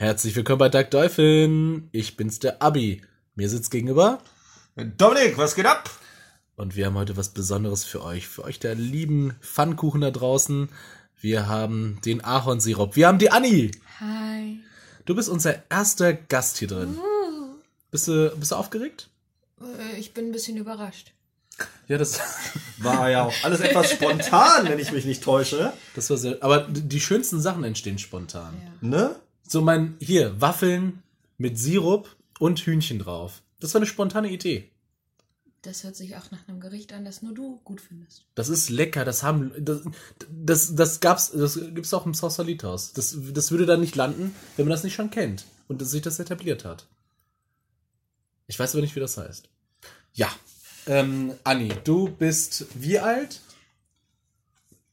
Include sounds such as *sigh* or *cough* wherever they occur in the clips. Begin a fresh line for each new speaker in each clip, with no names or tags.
Herzlich willkommen bei Duck Dolphin. Ich bin's, der Abi. Mir sitzt gegenüber.
Dominik, was geht ab?
Und wir haben heute was Besonderes für euch. Für euch der lieben Pfannkuchen da draußen. Wir haben den Ahornsirup. Wir haben die Anni.
Hi.
Du bist unser erster Gast hier drin. Bist du, bist du aufgeregt?
Äh, Ich bin ein bisschen überrascht.
Ja, das, *laughs*
War ja auch alles etwas spontan, wenn ich mich nicht täusche.
das war sehr. Aber die schönsten Sachen entstehen spontan.
Ja.
Ne?
So mein, hier, Waffeln mit Sirup und Hühnchen drauf. Das war eine spontane Idee.
Das hört sich auch nach einem Gericht an, das nur du gut findest.
Das ist lecker, das haben, das, das, das gab's, das gibt's auch im Sausalitos. Das, das würde da nicht landen, wenn man das nicht schon kennt und sich das etabliert hat. Ich weiß aber nicht, wie das heißt. Ja, ähm, Anni, du bist wie alt?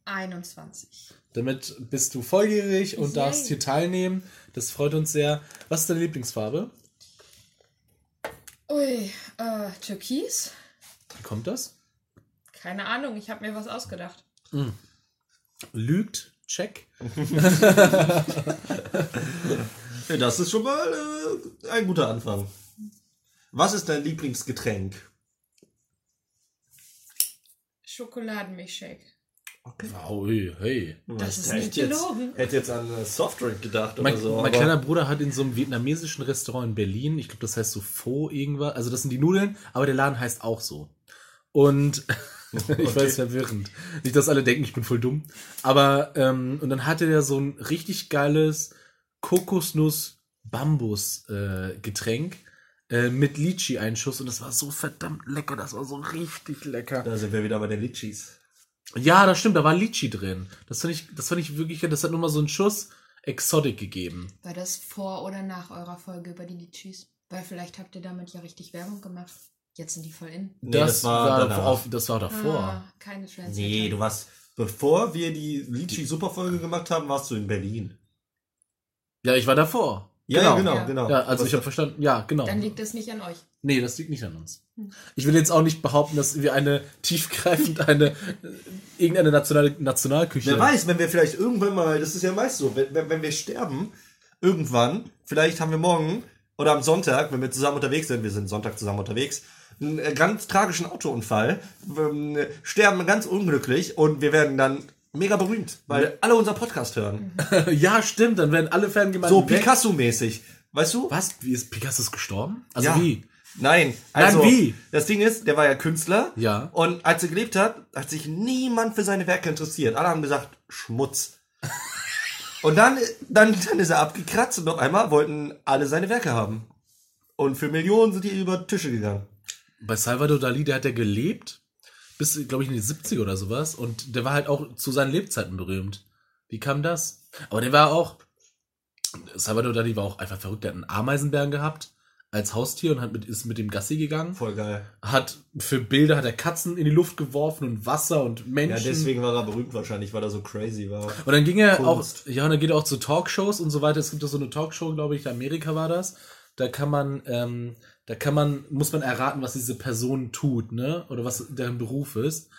21.
Damit bist du volljährig und
Yay.
darfst hier teilnehmen. Das freut uns sehr. Was ist deine Lieblingsfarbe?
Ui, äh, Türkis?
Wie kommt das?
Keine Ahnung, ich habe mir was ausgedacht.
Lügt, check. *laughs*
Das ist schon mal äh, ein guter Anfang. Was ist dein Lieblingsgetränk?
Schokoladenmilchshake.
Okay.
Ui, hey.
Das ist
hätte
nicht
jetzt,
gelogen.
hätte jetzt an äh, Softdrink gedacht
Mein,
oder so.
mein
aber-
kleiner Bruder hat in so einem vietnamesischen Restaurant in Berlin, ich glaube, das heißt so Pho irgendwas, also das sind die Nudeln, aber der Laden heißt auch so. Und *laughs* ich weiß, verwirrend. Nicht, dass alle denken, ich bin voll dumm. Aber, ähm, und dann hatte der so ein richtig geiles Kokosnuss-Bambus-Getränk äh, mit Litchi-Einschuss und das war so verdammt lecker, das war so richtig lecker.
Da sind wir wieder bei den Litchis.
Ja, das stimmt, da war Litchi drin. Das fand ich, das fand ich wirklich, das hat nur mal so einen Schuss Exotic gegeben.
War das vor oder nach eurer Folge über die Litchis? Weil vielleicht habt ihr damit ja richtig Werbung gemacht. Jetzt sind die voll in.
Nee, das war danach.
auf, das war davor.
Ah, keine Trends.
Nee, du warst, bevor wir die Litchi-Superfolge gemacht haben, warst du in Berlin.
Ja, ich war davor.
Ja, ja,
genau.
genau,
Ja.
genau.
Ja, also
Was-
ich habe verstanden. Ja, genau.
Dann liegt es nicht an euch.
Nee, das liegt nicht an uns.
Hm.
Ich will jetzt auch nicht behaupten, dass wir eine tiefgreifend eine irgendeine nationale Nationalküche.
Wer weiß, wenn wir vielleicht irgendwann mal, das ist ja meist so, wenn, wenn, wir sterben, irgendwann, vielleicht haben wir morgen oder am Sonntag, wenn wir zusammen unterwegs sind, wir sind Sonntag zusammen unterwegs, einen äh, ganz tragischen Autounfall, ähm, sterben ganz unglücklich und wir werden dann mega berühmt, weil alle unser Podcast hören. *laughs*
ja, stimmt. Dann werden alle Fangemeinden
So. Picasso-mäßig. Weißt du?
Was? Wie ist Picasso gestorben? Also
Ja.
wie?
Nein, also
wie?
das Ding ist, der war ja Künstler.
Ja.
Und als er gelebt hat, hat sich niemand für seine Werke interessiert. Alle haben gesagt, Schmutz. *laughs* und dann, dann, dann ist er abgekratzt und auf einmal wollten alle seine Werke haben. Und für Millionen sind die über Tische gegangen.
Bei Salvador Dali, der hat ja gelebt bis, glaube ich, in die 70er oder sowas. Und der war halt auch zu seinen Lebzeiten berühmt. Wie kam das? Aber der war auch, Salvador Dali war auch einfach verrückt. Der hat einen Ameisenbären gehabt als Haustier und hat mit, ist mit dem Gassi gegangen.
Voll geil.
Hat für Bilder hat er Katzen in die Luft geworfen und Wasser und
Ja,
Menschen.
deswegen war er berühmt wahrscheinlich, weil er so crazy war.
Und dann ging er
Kunst.
auch, ja, und dann geht er auch zu Talkshows und so weiter. Es gibt ja so eine Talkshow, glaube ich, in Amerika war das. Da kann man, ähm, da kann man, muss man erraten, was diese Person tut, ne? Oder was deren Beruf ist.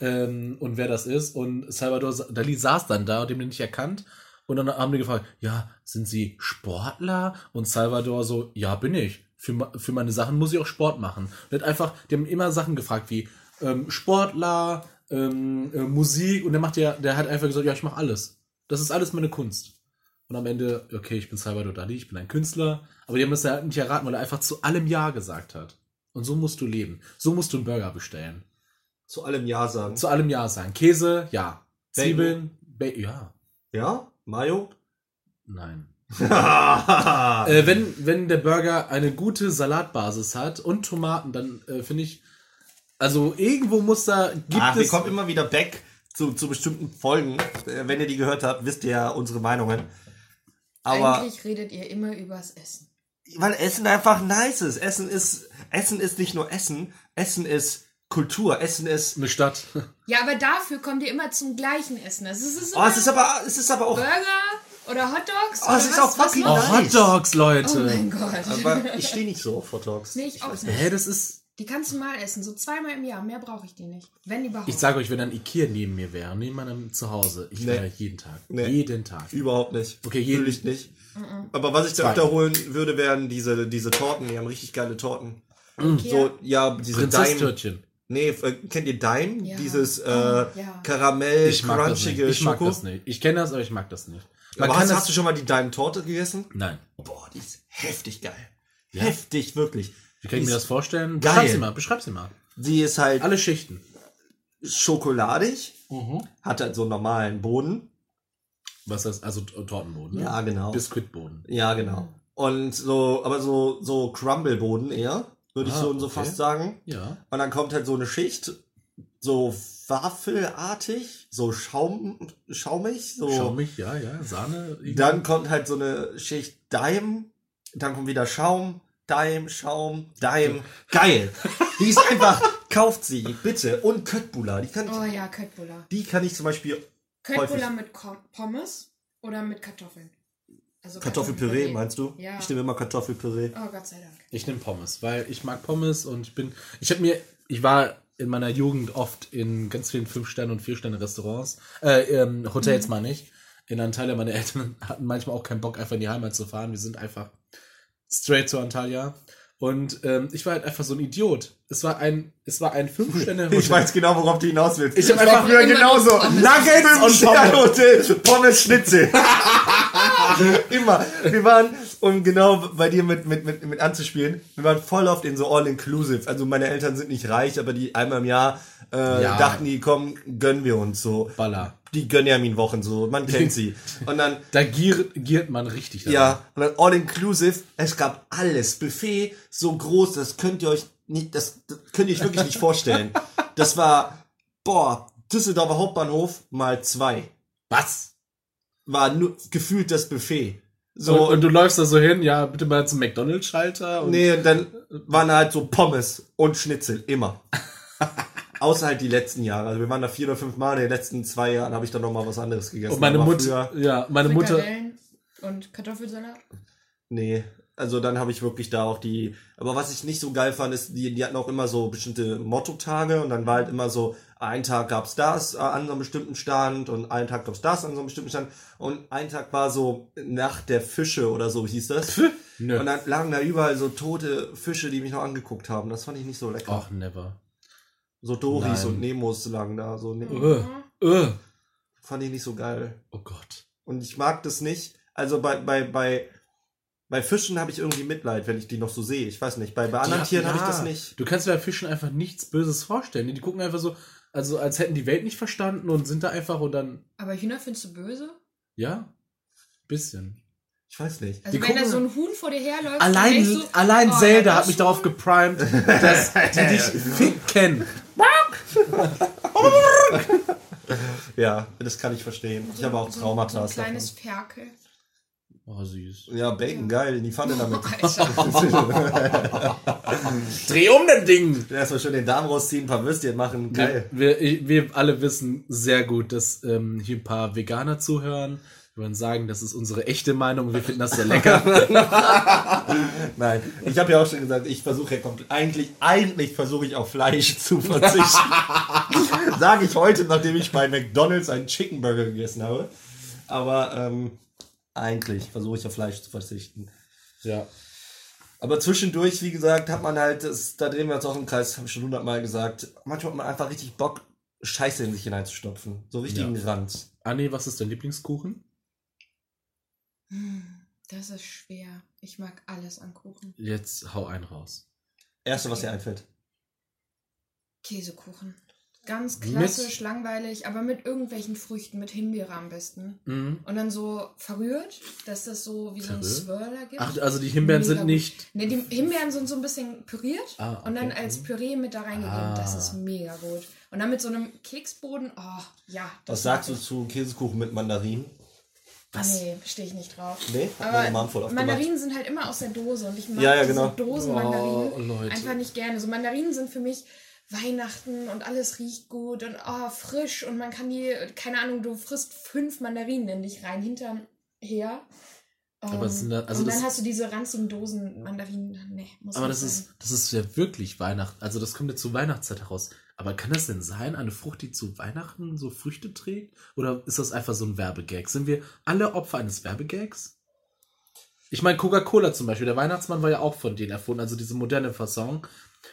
Ähm, und wer das ist. Und Salvador Dali saß dann da und dem den nicht erkannt. Und dann haben die gefragt, ja, sind Sie Sportler? Und Salvador so, ja, bin ich. Für, für meine Sachen muss ich auch Sport machen. Und er hat einfach, die haben immer Sachen gefragt wie ähm, Sportler, ähm, äh, Musik. Und der macht ja, der hat einfach gesagt, ja, ich mache alles. Das ist alles meine Kunst. Und am Ende, okay, ich bin Salvador Dali, ich bin ein Künstler. Aber die haben das ja nicht erraten, weil er einfach zu allem Ja gesagt hat. Und so musst du leben. So musst du einen Burger bestellen.
Zu allem Ja sagen.
Zu allem Ja sagen. Käse, ja. Zwiebeln, ba ja.
ja? Mayo?
Nein. *laughs* Äh, wenn, wenn der Burger eine gute Salatbasis hat und Tomaten, dann äh, finde ich, also irgendwo muss da, gibt
Ach, wir
es,
kommen immer wieder back zu, zu bestimmten Folgen. Äh, Wenn ihr die gehört habt, wisst ihr ja unsere Meinungen. Aber
Eigentlich redet ihr immer übers Essen.
weil Essen einfach nice ist. Essen ist, Essen ist nicht nur Essen, Essen ist Kultur, Essen ist.
eine Stadt. *laughs*
Ja, aber dafür kommt ihr immer zum gleichen Essen. Also es ist
Oh, es ist aber, es ist aber auch.
Burger oder Hotdogs.
Oh, es ist
was,
auch
was
fucking?
Oh,
nice.
Hot Dogs,
Oh
Leute.
mein Gott.
Aber ich stehe nicht so auf Hot Dogs.
Nee, ich auch
weiß
nicht.
Hä, das ist,
Die kannst du mal essen, so zweimal im Jahr. Mehr brauche ich die nicht. Wenn überhaupt.
Ich sage euch, wenn ein Ikea neben mir wäre, neben meinem Zuhause, ich
Nee.
wäre jeden Tag.
Nee.
Jeden Tag.
Überhaupt nicht.
Okay, jeden-
Fühl ich nicht. Aber was ich da
Zwei.
öfter holen würde, wären diese, diese Torten. Die haben richtig geile Torten.
Ikea?
So, ja, diese.
Prinzesstörtchen.
Nee, äh, kennt ihr Dime?
Ja.
Dieses äh,
Oh, ja.
Karamell,
Ich mag das nicht.
crunchige
Ich mag
Schoko.
das nicht. Ich kenne das, aber ich mag das nicht. Man
Aber hast,
das,
hast du schon mal die Dime-Torte gegessen?
Nein.
Boah, die ist heftig geil.
Ja?
Heftig, wirklich.
Wie kann ich mir das vorstellen?
geil.
Beschreib sie mal. Beschreib sie mal.
Die ist halt
Alle Schichten.
schokoladig,
Mhm.
hat halt so einen normalen Boden.
Was ist das? Also Tortenboden. Ne?
Ja, genau.
Biskuitboden.
Ja, genau. Und so, aber so, so Crumble-Boden eher, würde ich
Ah,
so, so
okay.
fast sagen.
Ja.
Und dann kommt halt so eine Schicht, so waffelartig, so Schaum, schaumig, so.
Schau mich, ja, ja. Sahne. irgendwie.
Dann kommt halt so eine Schicht Daim, dann kommt wieder Schaum, Daim, Schaum, Daim. *laughs* Geil! Die ist einfach, kauft sie, bitte. Und Köttbullar, die kann ich,
Oh ja, Köttbullar.
die kann ich zum Beispiel,
Köttbullar mit Pommes oder mit Kartoffeln? Also
Kartoffelpüree, meinst du?
Ja.
Ich nehme immer Kartoffelpüree.
Oh Gott sei Dank.
Ich nehme Pommes, weil ich mag Pommes und ich bin. Ich habe mir. Ich war in meiner Jugend oft in ganz vielen 5-Sterne- und 4-Sterne-Restaurants. Äh, ähm, Hotels
Mhm.
meine ich. In Antalya. Meine Eltern *laughs* hatten manchmal auch keinen Bock, einfach in die Heimat zu fahren. Wir sind einfach straight zu Antalya. Und ähm, ich war halt einfach so ein Idiot. Es war ein, es war ein 5-Sterne-Hotel.
Ich weiß genau, worauf du hinaus willst.
Ich hab
war
einfach
früher genauso.
Pommes.
Nuggets
und
und Sternhotel. Pommes Schnitzel. *laughs* *laughs* immer. Wir waren, um genau bei dir mit, mit, mit, mit anzuspielen, wir waren voll oft in so All-Inclusive. Also meine Eltern sind nicht reich, aber die einmal im Jahr äh,
Ja.
dachten die, komm, gönnen wir uns so.
Baller.
Die Gönjamin-Wochen so, man kennt sie. *laughs* Und dann
Da giert, giert man richtig daran.
ja, und dann all inclusive, es gab alles. Buffet so groß, das könnt ihr euch nicht, das, das könnt ihr euch wirklich nicht vorstellen. *laughs* Das war, boah, Düsseldorfer Hauptbahnhof mal zwei.
Was?
War nur gefühlt das Buffet.
So, und, und du läufst da so hin, ja, bitte mal zum McDonalds-Schalter. und-
nee, und dann waren halt so Pommes und Schnitzel, immer. *laughs* Außer halt die letzten Jahre. Also wir waren da vier oder fünf Mal, in den letzten zwei Jahren habe ich dann noch mal was anderes gegessen.
Und meine Mutter, ja, meine Mutter,
und Kartoffelsalat.
Nee, also dann habe ich wirklich da auch die. Aber was ich nicht so geil fand, ist, die, die hatten auch immer so bestimmte Mottotage und dann war halt immer so, ein Tag gab's das äh, an so einem bestimmten Stand und einen Tag gab's das an so einem bestimmten Stand und ein Tag war so Nacht der Fische oder so hieß das.
Nö.
Und dann lagen da überall so tote Fische, die mich noch angeguckt haben. Das fand ich nicht so lecker.
ach, never.
So Doris
nein.
und Nemos lagen da. So
Äh, äh.
fand ich nicht so geil.
Oh Gott.
Und ich mag das nicht. Also bei, bei, bei, bei Fischen habe ich irgendwie Mitleid, wenn ich die noch so sehe. Ich weiß nicht. Bei, bei anderen
Ja,
Tieren habe ich
ja.
das nicht.
Du kannst dir bei Fischen einfach nichts Böses vorstellen. Die gucken einfach so, also als hätten die Welt nicht verstanden und sind da einfach und dann,
Aber Hühner findest du böse?
ja, bisschen.
Ich weiß nicht.
Also
Die
wenn da so ein Huhn vor dir herläuft,
Allein,
dann denkst du,
allein
oh,
Zelda
ja,
hat mich darauf geprimed, *laughs* dass *laughs* die dich ficken.
Ja, das kann ich verstehen. Ich habe auch
so,
Traumata.
So ein
davon.
kleines Ferkel.
Oh, süß.
Ja, Bacon, geil, in die Pfanne *laughs* damit. *laughs*
Dreh um den Ding!
Erstmal schön den Darm rausziehen, ein paar Würstchen machen.
Wir,
Geil.
wir, wir alle wissen sehr gut, dass ähm, hier ein paar Veganer zuhören. Wir wollen sagen, das ist unsere echte Meinung. Wir finden das sehr lecker. *laughs*
Nein, ich habe ja auch schon gesagt, ich versuche ja komplett, eigentlich, eigentlich versuche ich auf Fleisch zu verzichten. Sage ich heute, nachdem ich bei McDonalds einen Chicken Burger gegessen habe. Aber ähm, eigentlich versuche ich auf Fleisch zu verzichten.
ja.
Aber zwischendurch, wie gesagt, hat man halt, das, da drehen wir uns auch im Kreis, habe ich schon hundertmal gesagt, manchmal hat man einfach richtig Bock, Scheiße in sich hineinzustopfen. So richtigen Ranz.
Anni, was ist dein Lieblingskuchen?
Hm, Das ist schwer. Ich mag alles an Kuchen.
Jetzt hau einen raus.
Erste, was dir einfällt.
Käsekuchen. Ganz
Mit-
klassisch, langweilig, aber mit irgendwelchen Früchten, mit Himbeere am besten.
Mhm.
Und dann so verrührt, dass das so wie so ein? Swirler gibt.
Ach, also die Himbeeren
Mega
sind nicht.
Ne, die Himbeeren sind so ein bisschen püriert
Ah,
und dann
okay.
als Püree mit da reingegeben. Das
Ah.
ist mega gut. Und dann mit so einem Keksboden, oh, ja.
Was
das
sagst du zu Käsekuchen mit Mandarinen?
Was?
Nee, stehe ich nicht drauf.
Nee, hat meine Mom voll
Aber
gemacht.
Mandarinen sind halt immer aus der Dose und ich mag
Ja, ja,
diese
genau.
Dosenmandarinen
Oh,
einfach nicht gerne. So Mandarinen sind für mich Weihnachten und alles riecht gut und oh, frisch und man kann die, keine Ahnung, du frisst fünf Mandarinen in dich rein hinterher
sind da- also
und dann hast du diese ranzigen Dosen Mandarinen. Nee, muss
Aber das
sein.
ist, das ist ja wirklich Weihnachten. Also das kommt ja zur Weihnachtszeit heraus. Aber kann das denn sein, eine Frucht, die zu Weihnachten so Früchte trägt? Oder ist das einfach so ein Werbegag? Sind wir alle Opfer eines Werbegags? Ich meine, Coca-Cola zum Beispiel, der Weihnachtsmann war ja auch von denen erfunden, also diese moderne Fasson.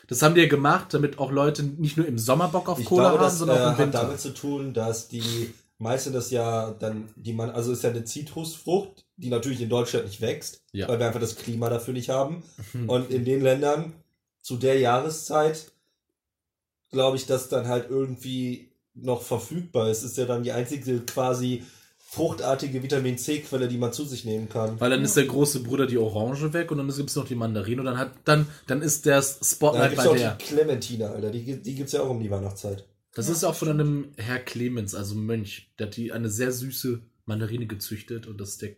Das haben die ja gemacht, damit auch Leute nicht nur im Sommer Bock auf
Ich
Cola
glaube,
haben,
das äh,
sondern auch im
hat
Winter.
damit zu tun, dass die meiste das ja dann, die man, also ist ja eine Zitrusfrucht, die natürlich in Deutschland nicht wächst,
Ja.
weil wir einfach das Klima dafür nicht haben.
Mhm.
Und in den Ländern zu der Jahreszeit glaube ich, dass dann halt irgendwie noch verfügbar ist. Ist ja dann die einzige quasi fruchtartige Vitamin C-Quelle, die man zu sich nehmen kann.
Weil dann ist der große Bruder die Orange weg und dann gibt es noch die Mandarine und dann hat dann dann ist der
Dann
Spotlight
es
bei
auch
der.
die Clementine, Alter. Die, die gibt es ja auch um die Weihnachtszeit.
Das
Ja,
ist auch von einem Herr Clemens, also Mönch. Der hat die eine sehr süße Mandarine gezüchtet und das ist der,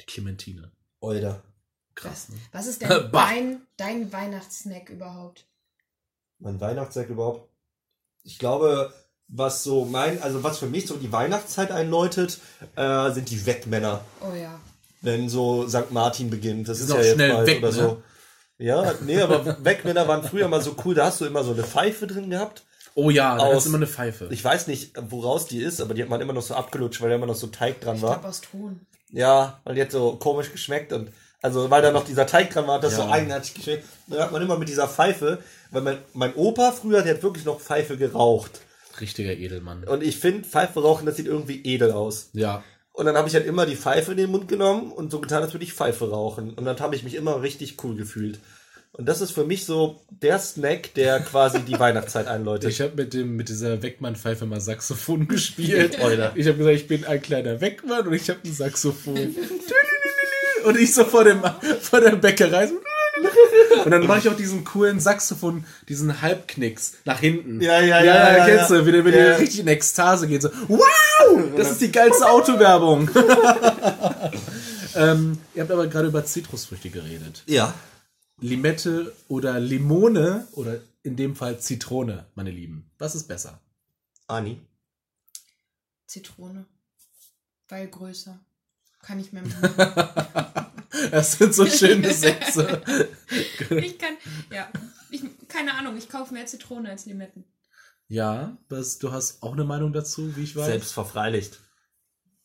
die Clementine.
Alter.
Krass, ne?
Was ist *laughs* denn dein, dein Weihnachtssnack überhaupt?
Mein Weihnachtssack überhaupt. Ich glaube, was so mein, also was für mich so die Weihnachtszeit einläutet, äh, sind die Wegmänner.
Oh ja.
Wenn so St. Martin beginnt. Das ist
sind
ja jetzt
schnell
bald
weg,
oder
ne?
so. Ja, nee, aber Wegmänner waren früher mal so cool. Da hast du immer so eine Pfeife drin gehabt.
Oh ja, da
Aus-
ist immer eine Pfeife.
Ich weiß nicht, woraus die ist, aber die hat man immer noch so abgelutscht, weil da immer noch so Teig dran
Ich
war.
glaube aus Ton.
Ja, weil die hat so komisch geschmeckt und also weil da noch dieser Teig dran war, hat das
Ja.
so eigenartig geschmeckt. Da hat man immer mit dieser Pfeife, weil mein, mein Opa früher, der hat wirklich noch Pfeife geraucht.
Richtiger Edelmann.
Und ich finde, Pfeife rauchen, das sieht irgendwie edel aus.
Ja.
Und dann habe ich halt immer die Pfeife in den Mund genommen und so getan, als würde ich Pfeife rauchen. Und dann habe ich mich immer richtig cool gefühlt. Und das ist für mich so der Snack, der quasi die *laughs* Weihnachtszeit einläutet.
Ich habe mit dem mit dieser Weckmann-Pfeife mal Saxophon *laughs* gespielt. Ich habe gesagt, ich bin ein kleiner Weckmann und ich habe ein Saxophon. *laughs* und ich so vor dem vor der Bäckerei. so Und dann mache ich auch diesen coolen Saxophon, diesen Halbknicks nach hinten.
Ja, ja,
ja,
ja, ja,
kennst
ja.
du, wie der,
Ja.
der richtig in Ekstase geht. So, wow, das ist die geilste Autowerbung. *laughs* ähm, ihr habt aber gerade über Zitrusfrüchte geredet.
Ja.
Limette oder Limone oder in dem Fall Zitrone, meine Lieben. Was ist besser?
Ani.
Zitrone. Weil größer. Kann ich mehr machen. *laughs*
Das sind so schöne *laughs* Sätze.
ich kann, ja. Ich, keine Ahnung, ich kaufe mehr Zitrone als Limetten.
Ja, was, du hast auch eine Meinung dazu, wie ich weiß.
Selbst verfreiligt.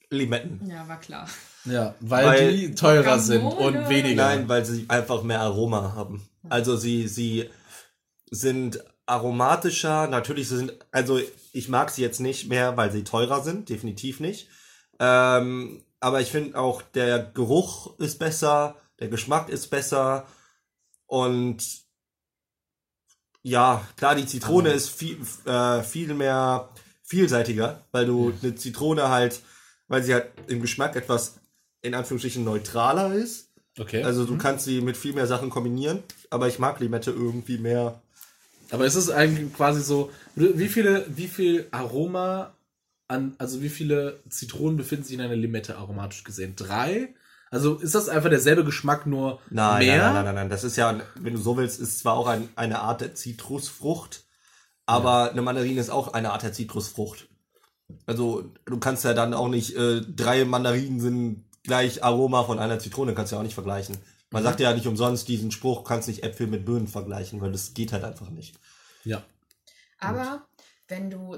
Limetten.
Ja, war klar.
Ja, weil,
Weil-
die teurer
Guacamole.
sind und weniger.
Nein, weil sie einfach mehr Aroma haben. Also sie, sie sind aromatischer. Natürlich sie sind, also ich mag sie jetzt nicht mehr, weil sie teurer sind, definitiv nicht. Ähm, aber ich finde auch, der Geruch ist besser, der Geschmack ist besser und ja, klar, die Zitrone ist viel, äh, viel mehr vielseitiger, weil du eine Zitrone halt, weil sie halt im Geschmack etwas in Anführungsstrichen neutraler ist.
Okay.
Also du kannst sie mit viel mehr Sachen kombinieren, aber ich mag Limette irgendwie mehr.
Aber ist es eigentlich quasi so, wie viele, wie viel Aroma an, also wie viele Zitronen befinden sich in einer Limette aromatisch gesehen? Drei? Also ist das einfach derselbe Geschmack, nur
Nein,
mehr?
nein, nein, nein, nein, nein. Das ist ja, wenn du so willst, ist zwar auch ein, eine Art der Zitrusfrucht, aber eine Mandarine ist auch eine Art der Zitrusfrucht. Also du kannst ja dann auch nicht, äh, drei Mandarinen sind gleich Aroma von einer Zitrone, kannst du ja auch nicht vergleichen. Man sagt ja nicht umsonst diesen Spruch, kannst nicht Äpfel mit Birnen vergleichen, weil das geht halt einfach nicht.
Ja.
Aber wenn du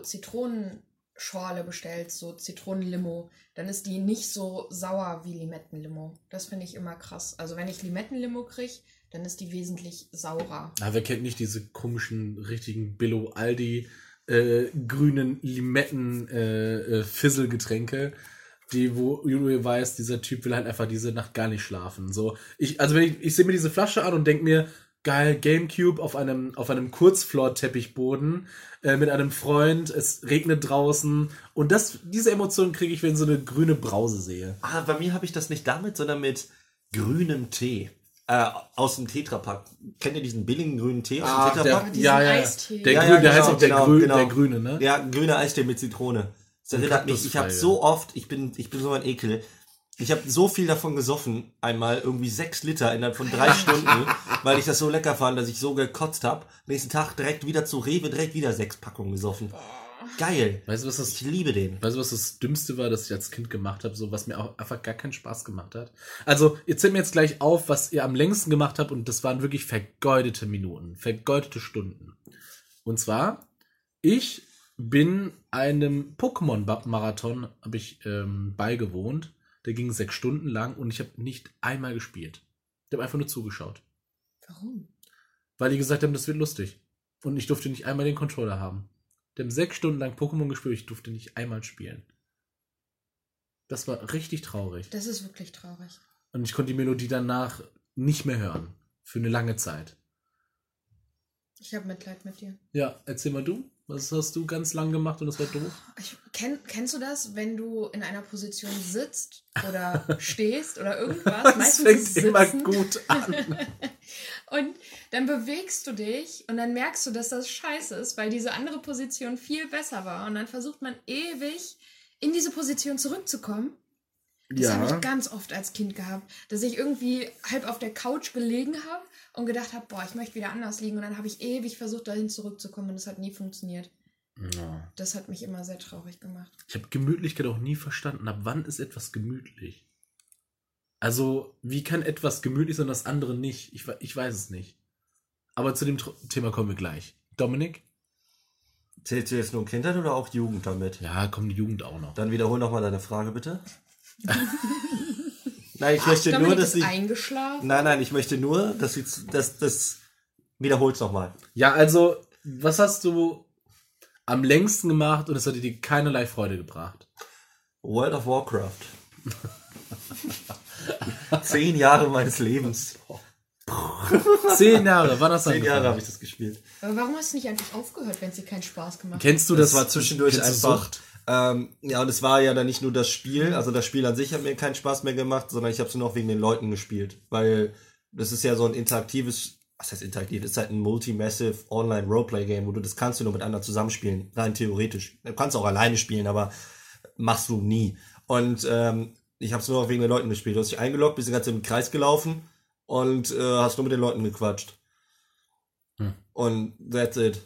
Zitronenschorle bestellst, so Zitronenlimo, dann ist die nicht so sauer wie Limettenlimo. Das finde ich immer krass. Also wenn ich Limettenlimo kriege, dann ist die wesentlich saurer.
Aber wer kennt nicht diese komischen, richtigen Billo Aldi äh, grünen Limetten äh, äh, die wo du weißt, dieser Typ will halt einfach diese Nacht gar nicht schlafen. So, ich also wenn ich ich sehe mir diese Flasche an und denke mir geil Gamecube auf einem auf einem Kurzfloor-Teppichboden äh, mit einem Freund, es regnet draußen und das diese Emotion kriege ich, wenn ich so eine grüne Brause sehe.
Ah, bei mir habe ich das nicht damit, sondern mit grünem Tee. Äh, aus dem Tetrapack. Kennt ihr diesen billigen grünen Tee aus
Ah,
dem
der,
Tetrapack?
diesen
ja, ja,
Eistee.
der,
Ja,
grün,
ja,
der heißt
genau,
auch der,
genau,
Grün,
genau.
der Grüne, ne?
Ja, grüner Eistee mit Zitrone. Das erinnert mich, ich habe so oft, ich bin, ich bin so ein Ekel. Ich habe so viel davon gesoffen, einmal irgendwie sechs Liter innerhalb von drei Stunden, *laughs* weil ich das so lecker fand, dass ich so gekotzt habe. Nächsten Tag direkt wieder zu Rewe, direkt wieder sechs Packungen gesoffen. Geil.
Weißt du, was das
Ich liebe den.
Weißt du, was das Dümmste war, das ich als Kind gemacht habe, so was mir auch einfach gar keinen Spaß gemacht hat? Also, ihr zählt mir jetzt gleich auf, was ihr am längsten gemacht habt, und das waren wirklich vergeudete Minuten, vergeudete Stunden. Und zwar, ich bin einem Pokémon-Marathon, habe ich ähm, beigewohnt. Der ging sechs Stunden lang und ich habe nicht einmal gespielt. Ich habe einfach nur zugeschaut.
Warum?
Weil die gesagt haben, das wird lustig. Und ich durfte nicht einmal den Controller haben. Die haben sechs Stunden lang Pokémon gespielt, ich durfte nicht einmal spielen. Das war richtig traurig.
Das ist wirklich traurig.
Und ich konnte die Melodie danach nicht mehr hören. Für eine lange Zeit.
Ich habe Mitleid mit dir.
Ja, erzähl mal du. Was hast du ganz lang gemacht und das war doof?
Ich, kenn, kennst du das, wenn du in einer Position sitzt oder stehst oder irgendwas? *laughs*
Das
ist
fängt immer
Sitzen.
gut *laughs* an.
Und dann bewegst du dich und dann merkst du, dass das scheiße ist, weil diese andere Position viel besser war. Und dann versucht man ewig in diese Position zurückzukommen. Das habe ich ganz oft als Kind gehabt, dass ich irgendwie halb auf der Couch gelegen habe und gedacht habe, boah, ich möchte wieder anders liegen. Und dann habe ich ewig versucht, dahin zurückzukommen und es hat nie funktioniert.
Ja.
Das hat mich immer sehr traurig gemacht.
Ich habe Gemütlichkeit auch nie verstanden. Ab wann ist etwas gemütlich? Also, wie kann etwas gemütlich sein, das andere nicht? Ich, ich weiß es nicht. Aber zu dem Thema kommen wir gleich. Dominik?
Zählst du jetzt nur Kindheit oder auch Jugend damit?
Ja, kommt die Jugend auch noch.
Dann wiederhol nochmal deine Frage, bitte. *laughs* nein, ich möchte
Dominik
nur, dass sie.
eingeschlafen.
Nein, nein, ich möchte nur, dass sie. Das, das wiederhol's nochmal.
Ja, also, was hast du am längsten gemacht und es hat dir keinerlei Freude gebracht?
World of Warcraft. *laughs* Zehn Jahre meines Lebens.
Zehn Jahre, wann hast du
Zehn Jahre habe ich das gespielt.
Aber warum hast du nicht einfach aufgehört, wenn es dir keinen Spaß gemacht hat?
Kennst du
Das,
das?
war zwischendurch einfach.
Sucht?
Ähm, ja, und es war ja dann nicht nur das Spiel, also das Spiel an sich hat mir keinen Spaß mehr gemacht, sondern ich habe es nur noch wegen den Leuten gespielt. Weil das ist ja so ein interaktives, was heißt interaktiv? Das ist halt ein multi-massive online Roleplay-Game, wo du das kannst du nur mit anderen zusammenspielen, rein theoretisch. Du kannst auch alleine spielen, aber machst du nie. Und ähm, ich habe es nur noch wegen den Leuten gespielt. Du hast dich eingeloggt, bist die ganze Zeit im Kreis gelaufen und äh, hast nur mit den Leuten gequatscht.
Hm.
Und that's it.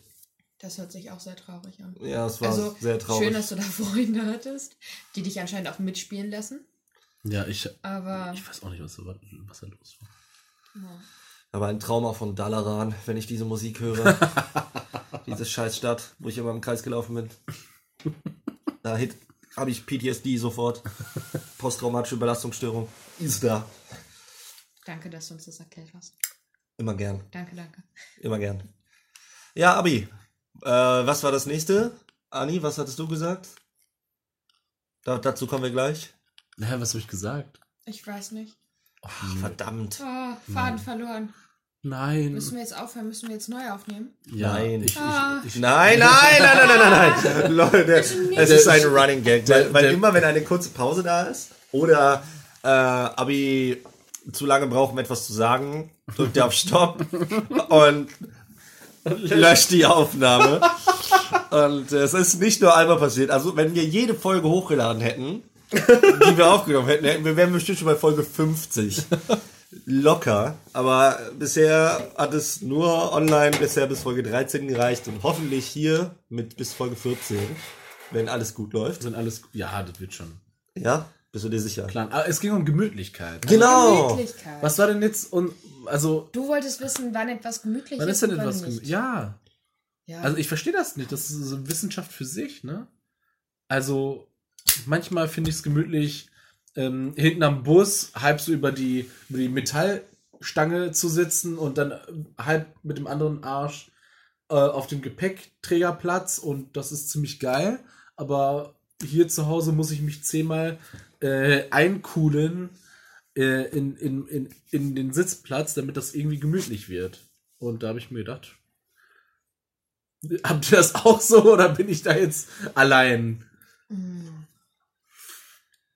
Das hört sich auch sehr traurig an.
Ja, es war
Also
sehr traurig.
schön, dass du da *laughs* Freunde hattest, die dich anscheinend auch mitspielen lassen.
Ja, ich,
Aber
ich weiß auch nicht, was, da- was da los war.
ja.
Aber ein Trauma von Dalaran, wenn ich diese Musik höre. *laughs* diese scheiß Stadt, wo ich immer im Kreis gelaufen bin. Da habe ich PTSD sofort. Posttraumatische Belastungsstörung. Ist da.
danke, dass du uns das erklärt hast.
Immer gern.
Danke, danke.
Immer gern. Ja, Abi. Äh, was war das nächste? Anni, was hattest du gesagt? Da, dazu kommen wir gleich.
Naja, was habe ich gesagt?
Ich weiß nicht.
Ach, verdammt.
Ah, Faden verloren.
Nein.
Müssen wir jetzt aufhören? Müssen wir jetzt neu aufnehmen?
Ja,
Nein.
Ich,
Ah.
ich, ich,
Nein, nein, nein, nein, nein, nein, nein. *laughs* Leute, es ist ein Running Gag. Weil, weil immer, wenn eine kurze Pause da ist oder äh, Abi zu lange braucht, um etwas zu sagen, drückt er auf Stopp *laughs* und löscht die Aufnahme. Und es ist nicht nur einmal passiert. Also, wenn wir jede Folge hochgeladen hätten, die wir aufgenommen hätten, hätten wir wären bestimmt schon bei Folge 50. Locker. Aber bisher hat es nur online bisher bis Folge 13 gereicht und hoffentlich hier mit bis Folge 14, wenn alles gut läuft.
sind alles. Ja, das wird schon.
Ja? Bist du dir sicher?
Klar. Aber es ging um Gemütlichkeit.
Genau.
Gemütlichkeit.
Was war denn jetzt und also
Du wolltest wissen, wann etwas gemütlich
wann
ist.
ist denn
wann
etwas gemütlich? Ja.
Ja.
Also ich verstehe das nicht. Das ist so Wissenschaft für sich, ne? Also manchmal finde ich es gemütlich, ähm, hinten am Bus halb so über die, über die Metallstange zu sitzen und dann äh, halb mit dem anderen Arsch äh, auf dem Gepäckträgerplatz und das ist ziemlich geil. Aber hier zu Hause muss ich mich zehnmal äh, einkuhlen äh, in, in, in, in den Sitzplatz, damit das irgendwie gemütlich wird. Und da habe ich mir gedacht, Habt ihr das auch so oder bin ich da jetzt allein?
Hm.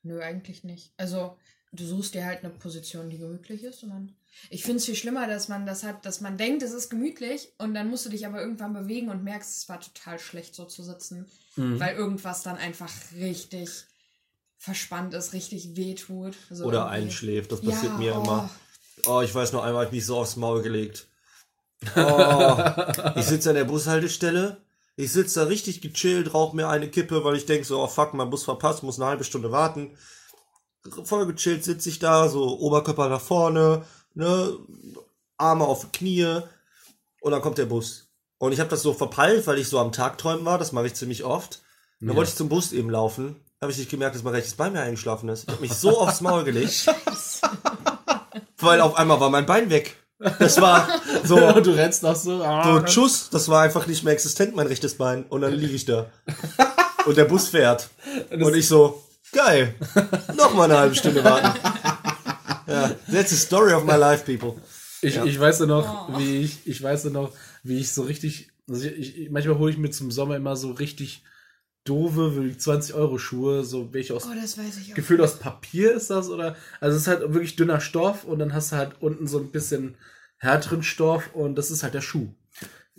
Nö, eigentlich nicht. Also, du suchst dir halt eine Position, die gemütlich ist und dann. Ich finde es viel schlimmer, dass man das hat, dass man denkt, es ist gemütlich und dann musst du dich aber irgendwann bewegen und merkst, es war total schlecht so zu sitzen,
Mhm.
weil irgendwas dann einfach richtig verspannt ist, richtig wehtut. Also
Oder
irgendwie-
einschläft. Das passiert
Ja,
mir
oh.
immer. Oh, ich weiß noch einmal, hab ich mich so aufs Maul gelegt. Oh, *laughs* ich sitze an der Bushaltestelle, Ich sitze da richtig gechillt, rauche mir eine Kippe, weil ich denke so, oh fuck, mein Bus verpasst, muss eine halbe Stunde warten. Voll gechillt sitze ich da, so Oberkörper nach vorne, ne, Arme auf Knie und dann kommt der Bus. Und ich habe das so verpeilt, weil ich so am Tagträumen war, das mache ich ziemlich oft. Dann
Ja.
wollte ich zum Bus eben laufen, habe ich nicht gemerkt, dass mein rechtes Bein mir eingeschlafen ist. Ich habe mich so aufs Maul gelegt, weil auf einmal war mein Bein weg. Das war so,
Und du rennst noch so.
so
Ah,
ein Schuss, das war einfach nicht mehr existent, mein rechtes Bein. Und dann liege ich da. *laughs* Und der Bus fährt. Und ich so, geil. Noch mal eine halbe Stunde warten. Ja, that's the story of my life, people.
Ich,
Ja.
ich weiß ja noch, wie ich, ich weiß ja noch, wie ich so richtig, also ich, ich, manchmal hole ich mir zum Sommer immer so richtig doofe, wirklich 20 Euro Schuhe, so welche aus,
Oh, das weiß ich auch.
gefühlt aus Papier ist das oder, also es ist halt wirklich dünner Stoff und dann hast du halt unten so ein bisschen härteren Stoff und das ist halt der Schuh.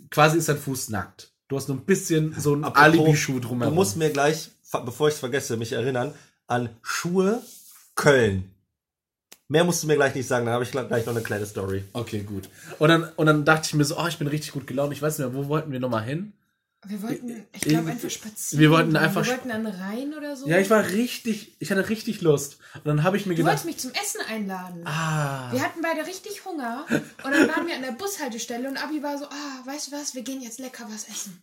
Quasi ist dein Fuß nackt. Du hast nur ein bisschen so ein
Apropos,
Alibi-Schuh
Du
drumherum.
musst mir gleich, bevor ich es vergesse, mich erinnern an Schuhe Köln. Mehr musst du mir gleich nicht sagen, dann habe ich gleich noch eine kleine Story.
Okay, gut. Und dann, und dann dachte ich mir so, oh, ich bin richtig gut gelaunt. Ich weiß nicht mehr, wo wollten wir nochmal hin?
Wir wollten, ich
Ich-
glaube, einfach spazieren.
wir wollten einfach
Wir wollten an den Rhein oder so.
Ja, ich war richtig, ich hatte richtig Lust. Und dann habe ich mir
Du
gedacht,
wolltest mich zum Essen einladen.
ah,
Wir hatten beide richtig Hunger und dann waren wir an der Bushaltestelle und Abi war so, ah, weißt du was, wir gehen jetzt lecker was essen.